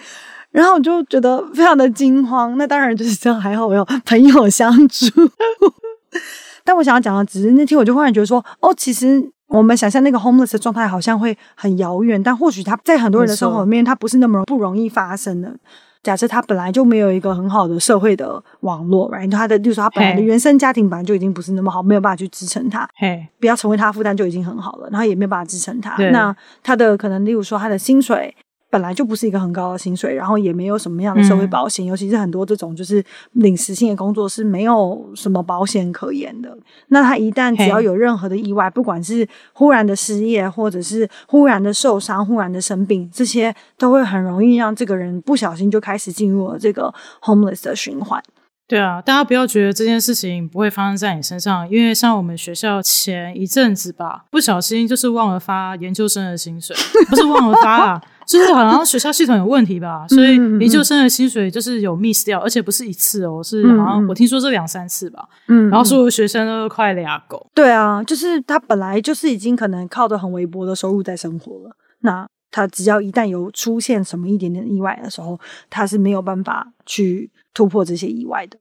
[SPEAKER 2] 然后我就觉得非常的惊慌。那当然就是这样，还好我有朋友相助。但我想要讲的只是那天我就忽然觉得说，哦，其实。我们想象那个 homeless 的状态好像会很遥远，但或许他在很多人的生活里面，他不是那么不容易发生的。假设他本来就没有一个很好的社会的网络，然后他的，就是说他本来的原生家庭本来就已经不是那么好，没有办法去支撑他，嘿，不要成为他负担就已经很好了，然后也没有办法支撑他。那他的可能，例如说他的薪水。本来就不是一个很高的薪水，然后也没有什么样的社会保险，嗯、尤其是很多这种就是领时性的工作是没有什么保险可言的。那他一旦只要有任何的意外，不管是忽然的失业，或者是忽然的受伤、忽然的生病，这些都会很容易让这个人不小心就开始进入了这个 homeless 的循环。
[SPEAKER 1] 对啊，大家不要觉得这件事情不会发生在你身上，因为像我们学校前一阵子吧，不小心就是忘了发研究生的薪水，不是忘了发啊，就是好像学校系统有问题吧，所以研究生的薪水就是有 miss 掉，而且不是一次哦，是好像我听说这两三次吧，嗯，然后所有学生都快俩狗。
[SPEAKER 2] 对啊，就是他本来就是已经可能靠着很微薄的收入在生活了，那他只要一旦有出现什么一点点意外的时候，他是没有办法去。突破这些意外的，嗯，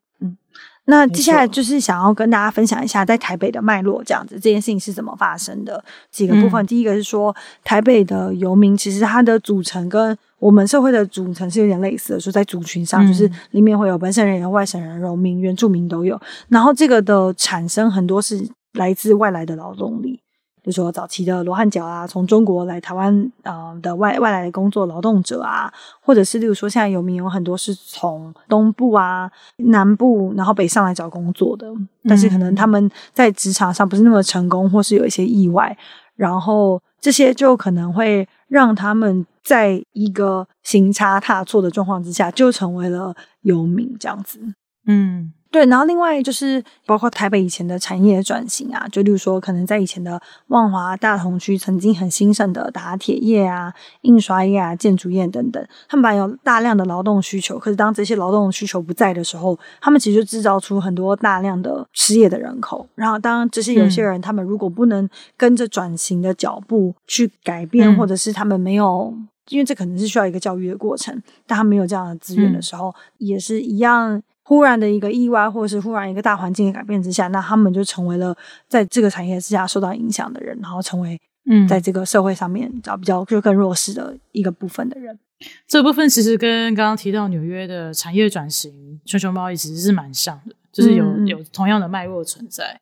[SPEAKER 2] 那接下来就是想要跟大家分享一下在台北的脉络，这样子这件事情是怎么发生的几个部分。嗯、第一个是说，台北的游民其实它的组成跟我们社会的组成是有点类似的，说在族群上，就是里面会有本省人、有外省人、农民、原住民都有。然后这个的产生很多是来自外来的劳动力。就说早期的罗汉脚啊，从中国来台湾呃的外外来的工作劳动者啊，或者是例如说现在游民有很多是从东部啊、南部然后北上来找工作的，但是可能他们在职场上不是那么成功，或是有一些意外，然后这些就可能会让他们在一个行差踏错的状况之下，就成为了游民这样子，嗯。对，然后另外就是包括台北以前的产业转型啊，就例如说，可能在以前的万华大同区曾经很兴盛的打铁业啊、印刷业啊、建筑业等等，他们本来有大量的劳动需求，可是当这些劳动需求不在的时候，他们其实就制造出很多大量的失业的人口。然后当这些有些人，他们如果不能跟着转型的脚步去改变，嗯、或者是他们没有，因为这可能是需要一个教育的过程，但他们没有这样的资源的时候，嗯、也是一样。忽然的一个意外，或者是忽然一个大环境的改变之下，那他们就成为了在这个产业之下受到影响的人，然后成为嗯，在这个社会上面找比较就更弱势的一个部分的人。
[SPEAKER 1] 这部分其实跟刚刚提到纽约的产业转型、全球贸易其实是蛮像的，就是有有同样的脉络存在。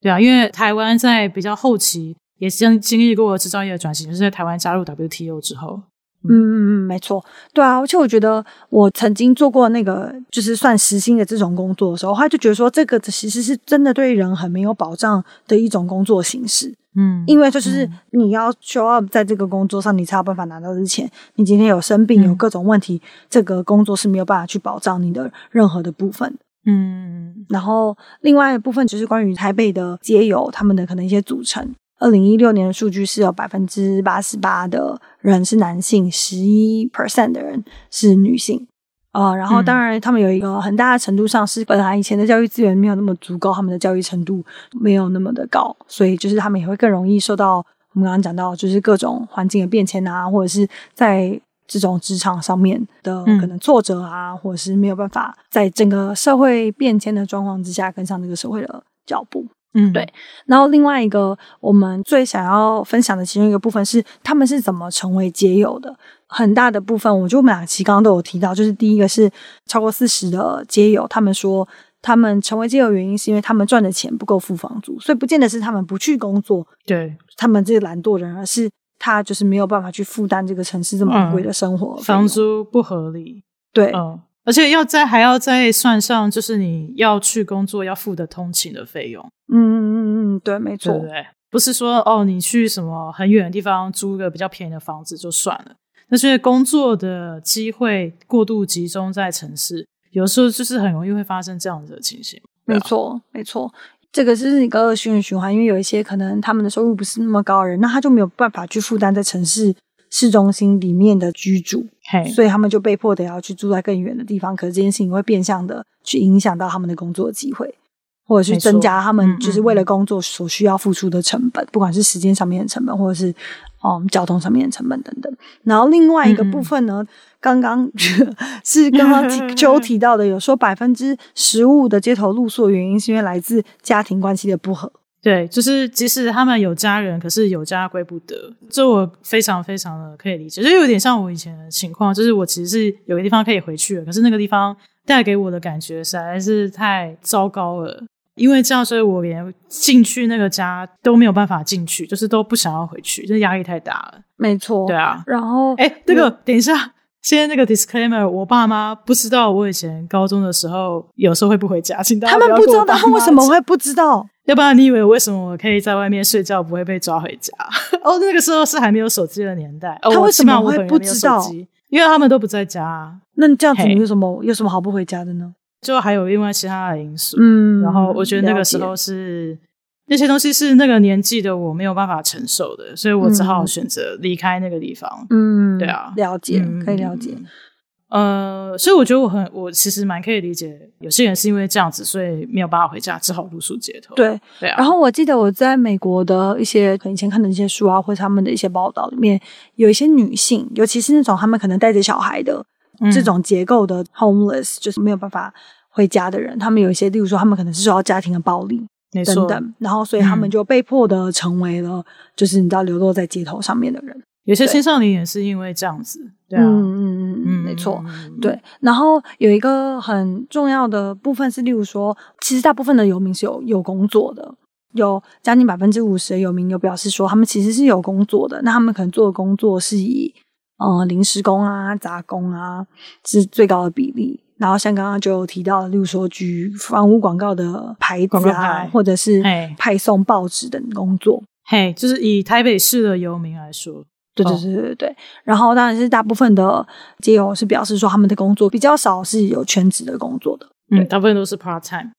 [SPEAKER 1] 对啊，因为台湾在比较后期也经经历过制造业的转型，就是在台湾加入 WTO 之后。
[SPEAKER 2] 嗯嗯嗯，没错，对啊，而且我觉得我曾经做过那个就是算时薪的这种工作的时候，他就觉得说这个其实是真的对人很没有保障的一种工作形式。嗯，因为就是你要 show up 在这个工作上，你才有办法拿到这钱。你今天有生病，有各种问题，嗯、这个工作是没有办法去保障你的任何的部分。嗯，然后另外一部分就是关于台北的街友他们的可能一些组成。二零一六年的数据是有百分之八十八的人是男性，十一 percent 的人是女性，呃，然后当然他们有一个很大的程度上是本来以前的教育资源没有那么足够，他们的教育程度没有那么的高，所以就是他们也会更容易受到我们刚刚讲到就是各种环境的变迁啊，或者是在这种职场上面的可能挫折啊，嗯、或者是没有办法在整个社会变迁的状况之下跟上这个社会的脚步。嗯，对。然后另外一个我们最想要分享的其中一个部分是，他们是怎么成为街友的。很大的部分，我觉得我们俩其实刚刚都有提到，就是第一个是超过四十的街友，他们说他们成为街友原因是因为他们赚的钱不够付房租，所以不见得是他们不去工作，
[SPEAKER 1] 对
[SPEAKER 2] 他们这个懒惰人，而是他就是没有办法去负担这个城市这么贵的生活，
[SPEAKER 1] 嗯，房租不合理，
[SPEAKER 2] 对，嗯。
[SPEAKER 1] 而且要再还要再算上，就是你要去工作要付的通勤的费用。
[SPEAKER 2] 嗯嗯嗯嗯，对，没
[SPEAKER 1] 错，对，对，不是说哦，你去什么很远的地方租个比较便宜的房子就算了。那是因为工作的机会过度集中在城市，有时候就是很容易会发生这样子的情形。
[SPEAKER 2] 没错，没错，这个是一个恶性循环，因为有一些可能他们的收入不是那么高的人，那他就没有办法去负担在城市。市中心里面的居住.所以他们就被迫得要去住在更远的地方。可是这件事情会变相的去影响到他们的工作机会，或者是增加他们就是为了工作所需要付出的成本，嗯嗯，不管是时间上面的成本，或者是嗯交通上面的成本等等。然后另外一个部分呢，刚刚 是刚刚就提到的，有说百分之十五的街头露宿原因是因为来自家庭关系的不和。
[SPEAKER 1] 对，就是即使他们有家人，可是有家归不得，这我非常非常的可以理解，就有点像我以前的情况，就是我其实是有个地方可以回去的，可是那个地方带给我的感觉实在是太糟糕了。因为这样，所以我连进去那个家都没有办法进去，就是都不想要回去，这压力太大了。
[SPEAKER 2] 没错，
[SPEAKER 1] 对啊。
[SPEAKER 2] 然后，
[SPEAKER 1] 哎，那个，等一下，现在那个 disclaimer，我爸妈不知道我以前高中的时候有时候会不回家，请。
[SPEAKER 2] 他们不知道，他们为什么会不知道？
[SPEAKER 1] 要不然你以为为什么我可以在外面睡觉不会被抓回家？哦，那个时候是还没有手机的年代。哦，
[SPEAKER 2] 他为什么会不知道？
[SPEAKER 1] 因为他们都不在家。
[SPEAKER 2] 那这样子你有什么有什么好不回家的呢？
[SPEAKER 1] 就还有另外其他的因素，
[SPEAKER 2] 嗯，
[SPEAKER 1] 然后我觉得那个时候是那些东西是那个年纪的我没有办法承受的，所以我只好选择离开那个地方。
[SPEAKER 2] 嗯，
[SPEAKER 1] 对啊，
[SPEAKER 2] 了解，可以了解。
[SPEAKER 1] 呃，所以我觉得我很，我其实蛮可以理解，有些人是因为这样子，所以没有办法回家，只好露宿街头。
[SPEAKER 2] 对，
[SPEAKER 1] 对啊。
[SPEAKER 2] 然后我记得我在美国的一些以前看的一些书啊，或者他们的一些报道里面，有一些女性，尤其是那种他们可能带着小孩的。这种结构的 homeless 就是没有办法回家的人，他们有一些，例如说，他们可能是受到家庭的暴力等等，然后所以他们就被迫的成为了，就是你知道流落在街头上面的人。
[SPEAKER 1] 有些青少年也是因为这样子，对啊，
[SPEAKER 2] 嗯嗯嗯嗯，没错，对。然后有一个很重要的部分是，例如说，其实大部分的游民是有有工作的，有将近百分之五十的游民有表示说，他们其实是有工作的，那他们可能做的工作是以。呃，临时工啊，杂工啊，是最高的比例。然后像刚刚就有提到，例如说举房屋广告的牌子啊，或者是派送报纸等工作。
[SPEAKER 1] 嘿，就是以台北市的游民来说，
[SPEAKER 2] 对对对对对。哦、然后当然是大部分的街友是表示说，他们的工作比较少是有全职的工作的，
[SPEAKER 1] 嗯，大部分都是 part time。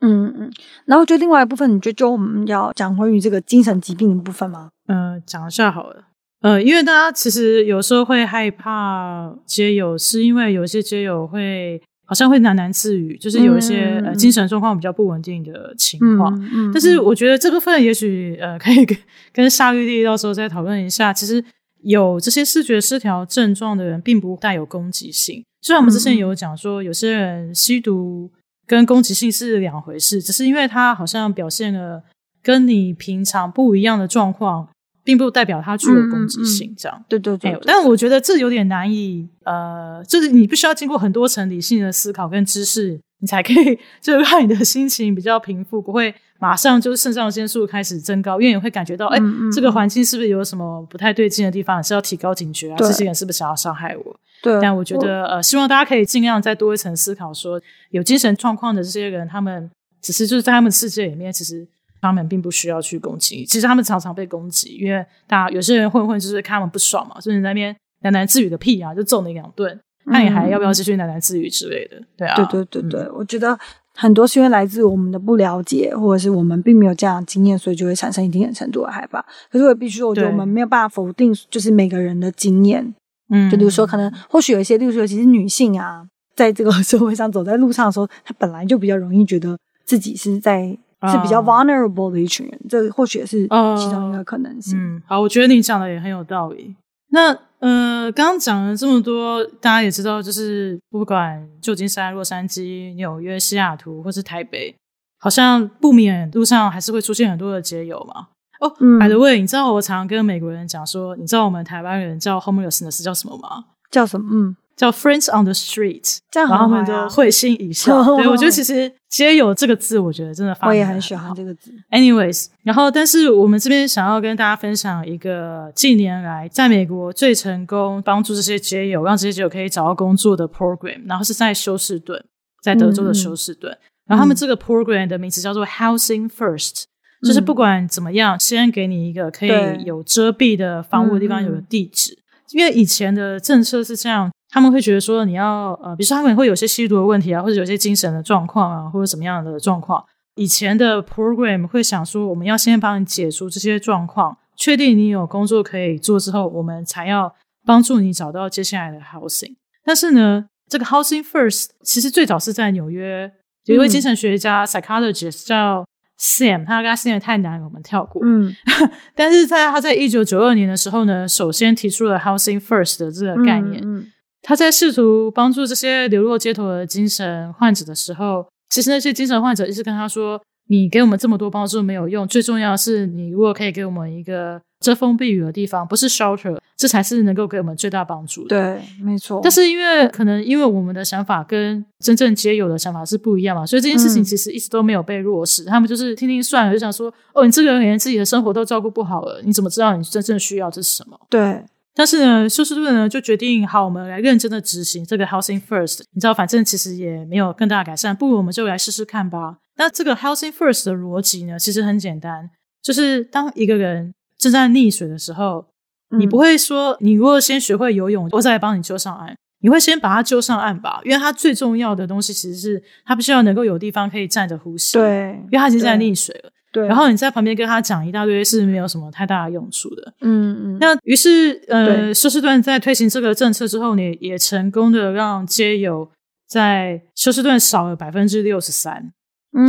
[SPEAKER 2] 嗯嗯。然后就另外一部分，你觉得就我们要讲关于这个精神疾病的部分吗？
[SPEAKER 1] 嗯、呃，讲一下好了。呃，因为大家其实有时候会害怕街友，是因为有些街友会好像会喃喃自语，就是有一些、嗯、呃精神状况比较不稳定的情况。嗯嗯、但是我觉得这部分也许呃可以跟跟夏绿蒂到时候再讨论一下。其实有这些视觉失调症状的人，并不带有攻击性。虽然我们之前有讲说，有些人吸毒跟攻击性是两回事，只是因为他好像表现了跟你平常不一样的状况。并不代表他具有攻击性，这样、嗯嗯、
[SPEAKER 2] 对对对，对。
[SPEAKER 1] 但我觉得这有点难以，呃，就是你必须要经过很多层理性的思考跟知识，你才可以，就是让你的心情比较平复，不会马上就是肾上腺素开始增高，因为你会感觉到，哎、嗯嗯，这个环境是不是有什么不太对劲的地方，是要提高警觉啊？这些人是不是想要伤害我？对。但我觉得，呃，希望大家可以尽量再多一层思考说，说有精神状况的这些人，他们只是就是在他们世界里面，其实。他们并不需要去攻击，其实他们常常被攻击，因为大家有些人混混就是看他们不爽嘛，就是在那边喃喃自语个屁啊，就揍你两顿，那你还要不要继续喃喃自语之类的？对啊，
[SPEAKER 2] 对对对对，嗯、我觉得很多是因为来自我们的不了解，或者是我们并没有这样的经验，所以就会产生一定程度的害怕。可是我也必须说，我觉得我们没有办法否定，就是每个人的经验，嗯，就比如说可能或许有一些，例如说尤其是女性啊，在这个 社会上走在路上的时候，她本来就比较容易觉得自己是在。是比较 vulnerable 的一群人，uh, 这或许也是其中一个可能性。
[SPEAKER 1] 嗯，好，我觉得你讲的也很有道理。那呃，刚刚讲了这么多，大家也知道，就是不管旧金山、洛杉矶、纽约、西雅图，或是台北，好像不免路上还是会出现很多的街友嘛。哦、oh，by the way，你知道我常常跟美国人讲说，你知道我们台湾人叫 homelessness 叫什么吗？
[SPEAKER 2] 叫什么？嗯。
[SPEAKER 1] 叫 Friends on the Street，
[SPEAKER 2] 这样好、啊、
[SPEAKER 1] 然后他们就会心一笑。对，我觉得其实街友这个字，我觉得真的发，
[SPEAKER 2] 我也很喜欢这个字。
[SPEAKER 1] Anyways，然后但是我们这边想要跟大家分享一个近年来在美国最成功帮助这些街友，让这些街友可以找到工作的 program，然后是在休斯顿，在德州的休斯顿。嗯、然后他们这个 program 的名字叫做 Housing First，、嗯、就是不管怎么样，先给你一个可以有遮蔽的房屋的地方，有个地址。因为以前的政策是这样。他们会觉得说，你要呃，比如说他们会有些吸毒的问题啊，或者有些精神的状况啊，或者怎么样的状况。以前的 program 会想说，我们要先帮你解除这些状况，确定你有工作可以做之后，我们才要帮助你找到接下来的 housing。但是呢，这个 housing first 其实最早是在纽约，有一位精神学家 psychologist 叫 Sam，他跟他 Sam 太难了，我们跳过。嗯，但是在他在一九九二年的时候呢，首先提出了 housing first 的这个概念。嗯。嗯他在试图帮助这些流落街头的精神患者的时候，其实那些精神患者一直跟他说：“你给我们这么多帮助没有用，最重要的是你如果可以给我们一个遮风避雨的地方，不是 shelter，这这才是能够给我们最大帮助的。
[SPEAKER 2] 对，没错。
[SPEAKER 1] 但是因为可能因为我们的想法跟真正街友的想法是不一样嘛，所以这件事情其实一直都没有被落实。嗯、他们就是听听算了，就想说：“哦，你这个人连自己的生活都照顾不好了，你怎么知道你真正需要的是什么？”
[SPEAKER 2] 对。
[SPEAKER 1] 但是呢，休斯顿呢就决定，好，我们来认真的执行这个 Housing First。你知道，反正其实也没有更大的改善，不如我们就来试试看吧。那这个 Housing First 的逻辑呢，其实很简单，就是当一个人正在溺水的时候，嗯、你不会说，你如果先学会游泳，我再来帮你救上岸，你会先把他救上岸吧？因为他最重要的东西其实是他必须要能够有地方可以站着呼吸，
[SPEAKER 2] 对，
[SPEAKER 1] 因为他已经在溺水了。
[SPEAKER 2] 对，
[SPEAKER 1] 然后你在旁边跟他讲一大堆是没有什么太大的用处的。
[SPEAKER 2] 嗯嗯。
[SPEAKER 1] 那于是呃，休斯顿在推行这个政策之后，你也成功的让街友在休斯顿少了百分之六十三，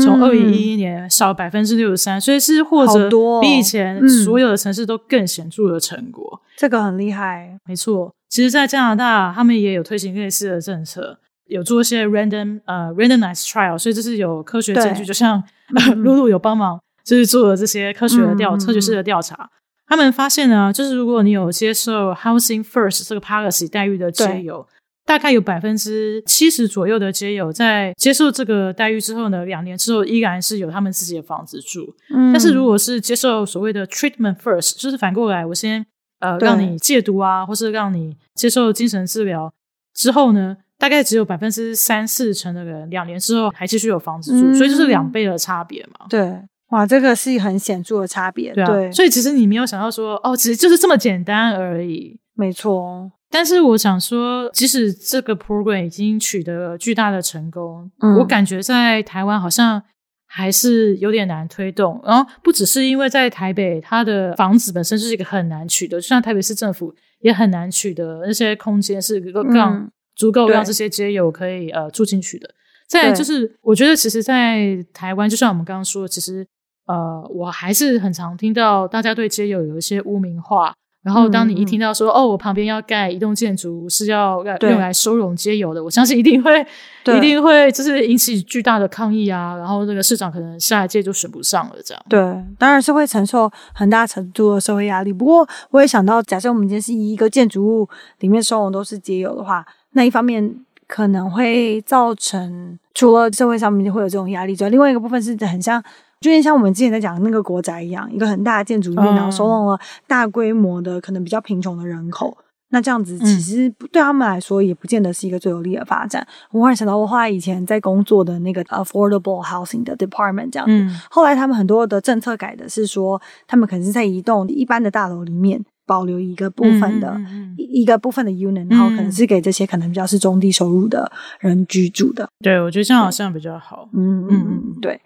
[SPEAKER 1] 从二零一一年少了百分之六十三，所以是或者比以前所有的城市都更显著的成果。
[SPEAKER 2] 嗯、这个很厉害，
[SPEAKER 1] 没错。其实，在加拿大，他们也有推行类似的政策，有做一些 random 呃 randomized trial，所以这是有科学证据，就像、嗯、露露有帮忙。就是做了这些科学的调、科学式的调查，他们发现呢，就是如果你有接受 Housing First 这个 policy 待遇的街友，大概有百分之七十左右的街友在接受这个待遇之后呢，两年之后依然是有他们自己的房子住。嗯，但是如果是接受所谓的 Treatment First，就是反过来，我先呃让你戒毒啊，或是让你接受精神治疗之后呢，大概只有百分之三四成的人两年之后还继续有房子住，嗯、所以就是两倍的差别嘛。
[SPEAKER 2] 对。哇，这个是很显著的差别，对啊。对，
[SPEAKER 1] 所以其实你没有想到说，哦，其实就是这么简单而已。
[SPEAKER 2] 没错。
[SPEAKER 1] 但是我想说，即使这个 program 已经取得了巨大的成功，嗯，我感觉在台湾好像还是有点难推动。然后不只是因为在台北，它的房子本身就是一个很难取得，就像台北市政府也很难取得那些空间是够让足够让这些街友可以呃住进去的。再就是，我觉得其实，在台湾，就像我们刚刚说的，其实。呃，我还是很常听到大家对街友有一些污名化。然后，当你一听到说、嗯、哦，我旁边要盖一栋建筑是要用来收容街友的，我相信一定会，一定会就是引起巨大的抗议啊。然后，这个市长可能下一届就选不上了，这样。
[SPEAKER 2] 对，当然是会承受很大程度的社会压力。不过，我也想到，假设我们今天是一个建筑物里面收容都是街友的话，那一方面可能会造成除了社会上面会有这种压力之外，另外一个部分是很像。就像我们之前在讲那个国宅一样，一个很大的建筑里面，然后收容了大规模的可能比较贫穷的人口。那这样子其实对他们来说也不见得是一个最有利的发展。我忽然想到，我后来以前在工作的那个 affordable housing 的 department 这样子，后来他们很多的政策改的是说，他们可能是在一栋一般的大楼里面保留一个部分的一个部分的 unit，然后可能是给这些可能比较是中低收入的人居住的。
[SPEAKER 1] 对，我觉得这样好像比较好。
[SPEAKER 2] 嗯嗯嗯，对。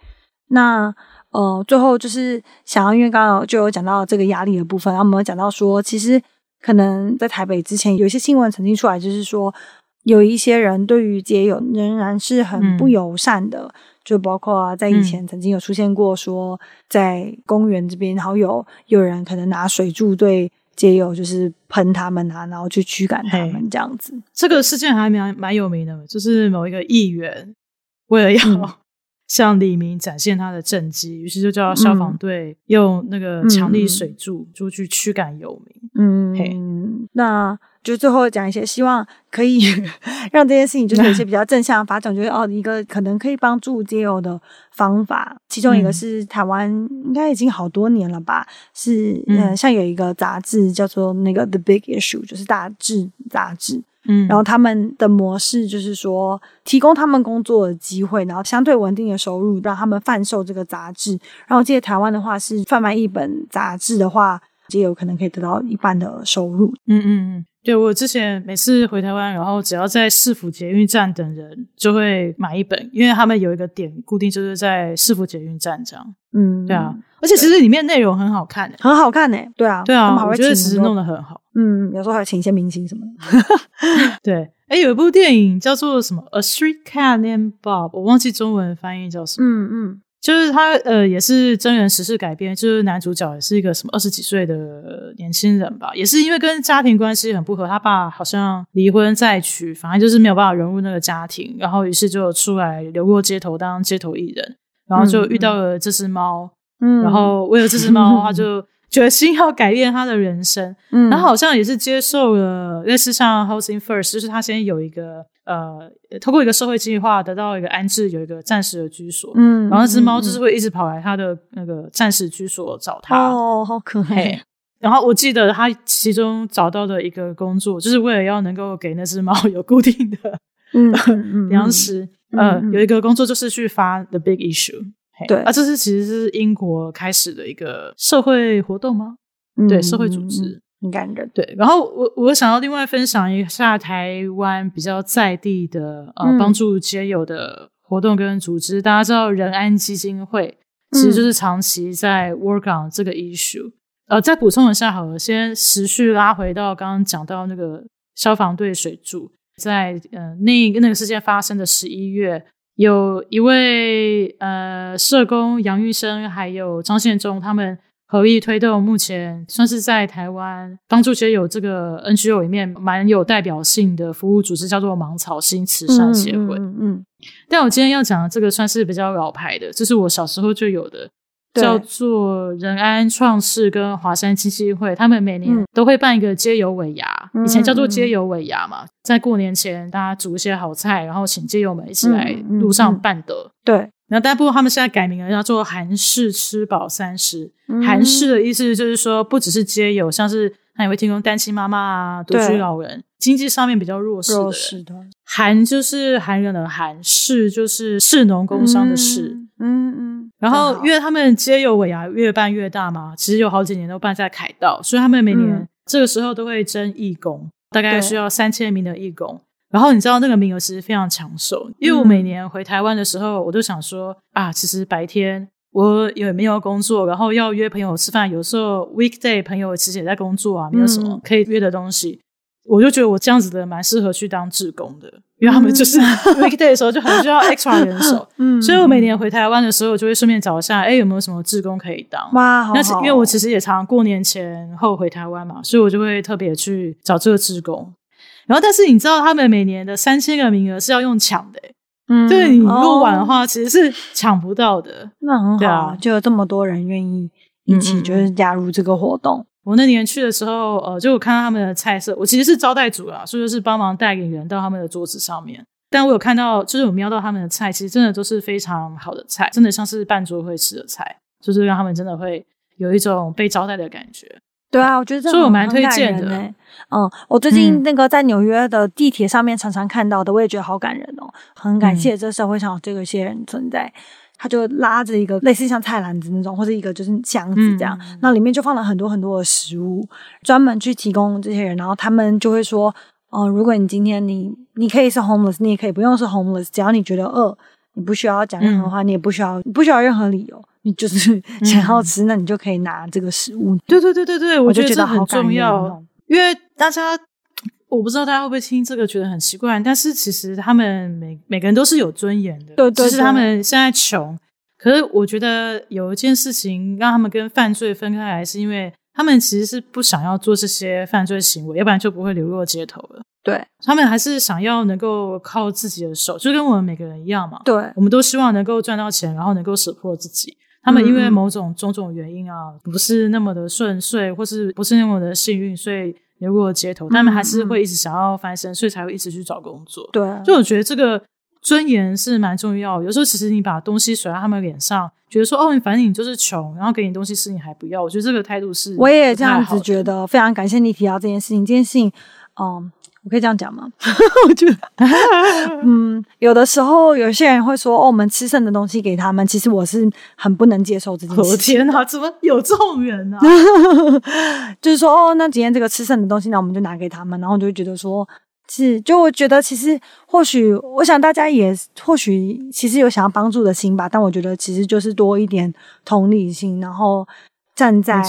[SPEAKER 2] 那呃，最后就是想要，因为刚刚就有讲到这个压力的部分，然后我们有讲到说，其实可能在台北之前有一些新闻曾经出来，就是说有一些人对于街友仍然是很不友善的，嗯、就包括啊在以前曾经有出现过说在公园这边，然后有有人可能拿水柱对街友就是喷他们啊，然后去驱赶他们这样子。
[SPEAKER 1] 这个事件还蛮蛮有名的，就是某一个议员为了要、嗯。向李明展现他的政绩，于是就叫消防队用那个强力水柱就去驱赶游民。
[SPEAKER 2] 嗯，嘿那就最后讲一些希望可以 让这件事情就是有一些 比较正向的发展。觉得哦，一个可能可以帮助街友的方法，其中一个是台湾应该已经好多年了吧？是呃，像有一个杂志叫做那个 The Big Issue，就是大志杂志。嗯，然后他们的模式就是说，提供他们工作的机会，然后相对稳定的收入，让他们贩售这个杂志。然后我记得台湾的话是贩卖一本杂志的话，就有可能可以得到一半的收入。
[SPEAKER 1] 嗯嗯嗯，对，我之前每次回台湾，然后只要在市府捷运站等人，就会买一本，因为他们有一个点固定就是在市府捷运站这样。嗯，对啊，而且其实里面内容很好看，
[SPEAKER 2] 很好看诶。对啊，
[SPEAKER 1] 对啊，我觉得其实弄得很好。
[SPEAKER 2] 嗯，有时候还有请一些明星什么的。
[SPEAKER 1] 对，哎，有一部电影叫做什么《A Street Cat Named Bob》，我忘记中文翻译叫什么。嗯嗯，就是他呃，也是真人实事改编，就是男主角也是一个什么二十几岁的年轻人吧，也是因为跟家庭关系很不合，他爸好像离婚再娶，反正就是没有办法融入那个家庭，然后于是就出来流落街头当街头艺人，然后就遇到了这只猫，嗯，然后为了这只猫，他就。决心要改变他的人生。嗯，然后好像也是接受了类似像 Housing First，就是他先有一个呃，透过一个社会计划得到一个安置，有一个暂时的居所。嗯，然后那只猫就是会一直跑来他的那个暂时居所找他。
[SPEAKER 2] 哦，好可爱。
[SPEAKER 1] 然后我记得他其中找到的一个工作，就是为了要能够给那只猫有固定的嗯 粮食。呃，有一个工作就是去发 The Big Issue。对啊，这是其实是英国开始的一个社会活动吗？嗯、对，社会组织，
[SPEAKER 2] 很感人。
[SPEAKER 1] 对，然后我我想要另外分享一下台湾比较在地的呃帮助街友的活动跟组织。嗯、大家知道仁安基金会，其实就是长期在 work on 这个 issue。嗯、呃，再补充一下好了，先持续拉回到刚刚讲到那个消防队水柱，在呃那个那个事件发生的十一月。有一位呃社工杨玉生，还有张宪忠，他们合力推动，目前算是在台湾帮助学友这个 NGO 里面蛮有代表性的服务组织，叫做芒草心慈善协会。嗯，嗯，嗯，但我今天要讲的这个算是比较老牌的，这是我小时候就有的。叫做仁安创世跟华山基金会，他们每年都会办一个街友尾牙，嗯、以前叫做街友尾牙嘛，在过年前大家煮一些好菜，然后请街友们一起来路上办的。对，然后但不过他们现在改名了，叫做韩式吃饱三十。韩式、嗯、的意思就是说，不只是街友，像是他也会提供单亲妈妈啊、独居老人、经济上面比较弱势的。弱势的。韩就是韩人的韩，士就是士农工商的士。嗯嗯。嗯然后，因为他们街友尾牙越办越大嘛，其实有好几年都办在凯道，所以他们每年这个时候都会征义工，嗯、大概需要三千名的义工。然后你知道那个名额其实非常抢手，因为我每年回台湾的时候，我都想说啊，其实白天我也没有工作，然后要约朋友吃饭，有时候 weekday 朋友其实也在工作啊，没有什么可以约的东西。嗯我就觉得我这样子的蛮适合去当志工的，因为他们就是 weekday 的时候就很需要 extra 人手，嗯，所以我每年回台湾的时候，我就会顺便找一下，哎，有没有什么志工可以当？哇，好好。那是因为我其实也常常过年前后回台湾嘛，所以我就会特别去找这个志工。然后，但是你知道，他们每年的三千个名额是要用抢的，嗯，就是你录完的话，其实是抢不到的。
[SPEAKER 2] 那很好，啊，就有这么多人愿意一起就是加入这个活动。
[SPEAKER 1] 我那年去的时候，呃，就我看到他们的菜色。我其实是招待组啊，所以就是帮忙带领人到他们的桌子上面。但我有看到，就是我瞄到他们的菜，其实真的都是非常好的菜，真的像是办桌会吃的菜，就是让他们真的会有一种被招待的感觉。
[SPEAKER 2] 对啊，我觉得这
[SPEAKER 1] 所以我蛮推荐的。
[SPEAKER 2] 嗯，我最近那个在纽约的地铁上面常常看到的，我也觉得好感人哦。很感谢这社会上有这个些人存在。他就拉着一个类似像菜篮子那种，或者一个就是箱子这样，那、嗯、里面就放了很多很多的食物，专门去提供这些人。然后他们就会说，哦、呃，如果你今天你你可以是 homeless，你也可以不用是 homeless，只要你觉得饿，你不需要讲任何话，嗯、你也不需要不需要任何理由，你就是想要吃，嗯、那你就可以拿这个食物。
[SPEAKER 1] 对对对对对，我就觉得很重要，因为大家。我不知道大家会不会听这个觉得很奇怪，但是其实他们每每个人都是有尊严的。对，对对。其实他们现在穷，可是我觉得有一件事情让他们跟犯罪分开来，是因为他们其实是不想要做这些犯罪行为，要不然就不会流落街头了。
[SPEAKER 2] 对，
[SPEAKER 1] 他们还是想要能够靠自己的手，就跟我们每个人一样嘛。
[SPEAKER 2] 对，
[SPEAKER 1] 我们都希望能够赚到钱，然后能够 support 自己。他们因为某种种种原因啊，不是那么的顺遂，或是不是那么的幸运，所以。流落街头，他们还是会一直想要翻身，嗯、所以才会一直去找工作。
[SPEAKER 2] 对，
[SPEAKER 1] 就我觉得这个尊严是蛮重要的。有时候其实你把东西甩在他们脸上，觉得说哦，你反正你就是穷，然后给你东西是你还不要。我觉得这个态度是，
[SPEAKER 2] 我也这样子觉得。非常感谢你提到这件事情，这件事情，嗯。我可以这样讲吗？我觉得，嗯，有的时候有些人会说，哦，我们吃剩的东西给他们，其实我是很不能接受这件事情。我
[SPEAKER 1] 天哪，怎么有这种人呢？
[SPEAKER 2] 就是说，哦，那今天这个吃剩的东西，那我们就拿给他们，然后就会觉得说，是，就我觉得其实或许，我想大家也或许其实有想要帮助的心吧，但我觉得其实就是多一点同理心，然后。站在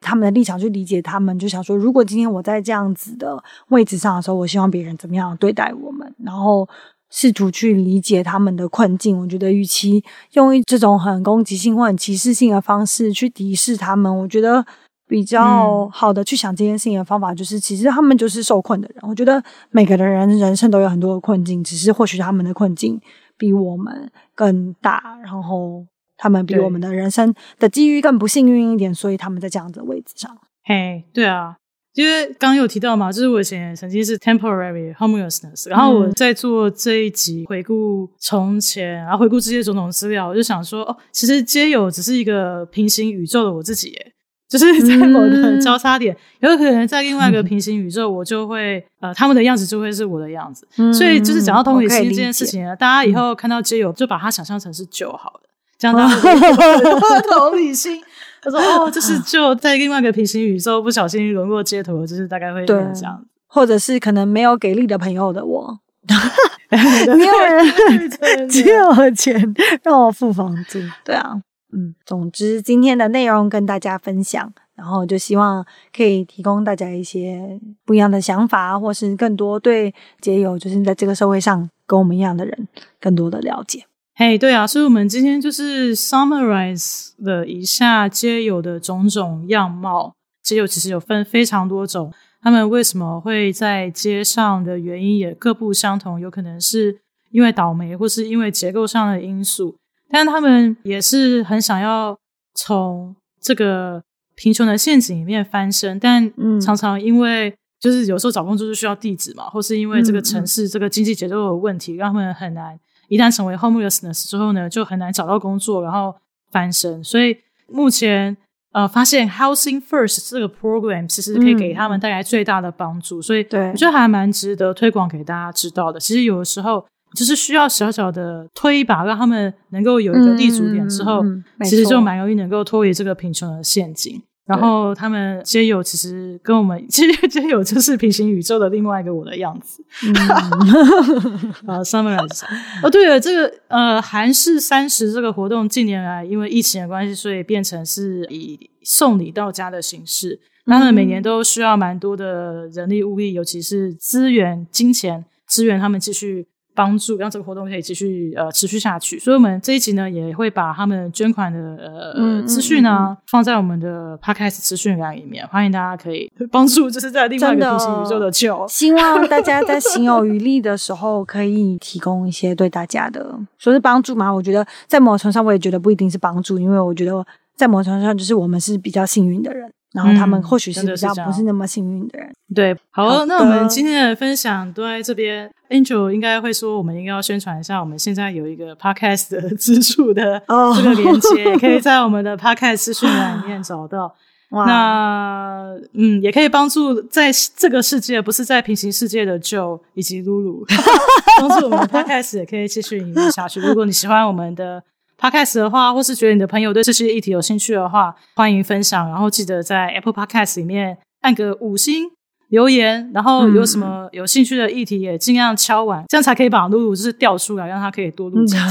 [SPEAKER 2] 他们的立场去理解他们，就想说，如果今天我在这样子的位置上的时候，我希望别人怎么样对待我们，然后试图去理解他们的困境。我觉得，与其用这种很攻击性或很歧视性的方式去敌视他们，我觉得比较好的去想这件事情的方法，就是其实他们就是受困的人。我觉得每个人人生都有很多的困境，只是或许他们的困境比我们更大，然后。他们比我们的人生的机遇更不幸运一点，所以他们在这样子的位置上。
[SPEAKER 1] 嘿，对啊。因为刚刚有提到嘛，就是我以前曾经是 temporary homelessness，然后我在做这一集回顾从前，然后回顾这些种种资料，我就想说，哦，其实街友只是一个平行宇宙的我自己，耶，就是 在某个交叉点，嗯、有可能在另外一个平行宇宙，我就会呃，他们的样子就会是我的样子，嗯、所以就是讲到同理心这件事情呢，大家以后看到街友就把它想象成是就好了，这样大家会同理心。他说：“哦，就是就在另外一个平行宇宙，不小心沦落街头，就是大概会这样，
[SPEAKER 2] 或者是可能没有给力的朋友的我，没有人借我钱让我付房租。对啊，嗯，总之今天的内容跟大家分享，然后就希望可以提供大家一些不一样的想法，或是更多对结友，就是在这个社会上跟我们一样的人更多的了解。”
[SPEAKER 1] 嘿，hey, 对啊，所以我们今天就是 summarize 了一下街友的种种样貌。街友其实有分非常多种，他们为什么会在街上的原因也各不相同，有可能是因为倒霉，或是因为结构上的因素。但他们也是很想要从这个贫穷的陷阱里面翻身，但常常因为就是有时候找工作就需要地址嘛，或是因为这个城市这个经济结构有问题，让他们很难。一旦成为 homelessness 之后呢，就很难找到工作，然后翻身。所以目前呃，发现 Housing First 这个 program 其实可以给他们带来最大的帮助，嗯、所以我觉得还蛮值得推广给大家知道的。其实有的时候就是需要小小的推一把，让他们能够有一个立足点之后，嗯嗯、其实就蛮容易能够脱离这个贫穷的陷阱。然后他们街友其实跟我们，其实街友就是平行宇宙的另外一个我的样子。啊，summarize。哦，对了，这个呃，韩式三十这个活动近年来因为疫情的关系，所以变成是以送礼到家的形式。他们每年都需要蛮多的人力物力，尤其是资源、金钱资源，他们继续。帮助让这个活动可以继续呃持续下去，所以我们这一集呢也会把他们捐款的呃、嗯、资讯呢、啊嗯嗯、放在我们的 Podcast 资讯栏里面，欢迎大家可以帮助，就是在另外一个平行宇宙的救。
[SPEAKER 2] 希望大家在行有余力的时候，可以提供一些对大家的说是帮助嘛。我觉得在某程度上，我也觉得不一定是帮助，因为我觉得在某程度上，就是我们是比较幸运的人。然后他们或许是比较不是那么幸运的人。
[SPEAKER 1] 对，好，好那我们今天的分享都在这边。Angel 应该会说，我们应该要宣传一下，我们现在有一个 Podcast 的支柱的这个连接，也 可以在我们的 Podcast 资讯栏里面找到。哇那嗯，也可以帮助在这个世界，不是在平行世界的 Joe 以及露露，帮助我们 Podcast 也可以继续营运下去。如果你喜欢我们的。Podcast 的话，或是觉得你的朋友对这些议题有兴趣的话，欢迎分享。然后记得在 Apple Podcast 里面按个五星留言。然后有什么有兴趣的议题，也尽量敲完，嗯、这样才可以把露露就是调出来，让他可以多录几集。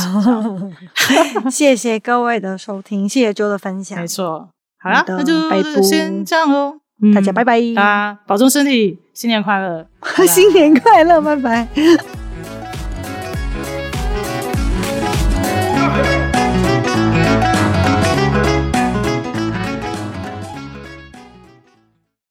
[SPEAKER 2] 谢谢各位的收听，谢谢 Joe 的分享。
[SPEAKER 1] 没错，好啦，那就先这样喽。
[SPEAKER 2] 大家拜拜，
[SPEAKER 1] 大家保重身体，新年快乐，
[SPEAKER 2] 新年快乐，拜拜。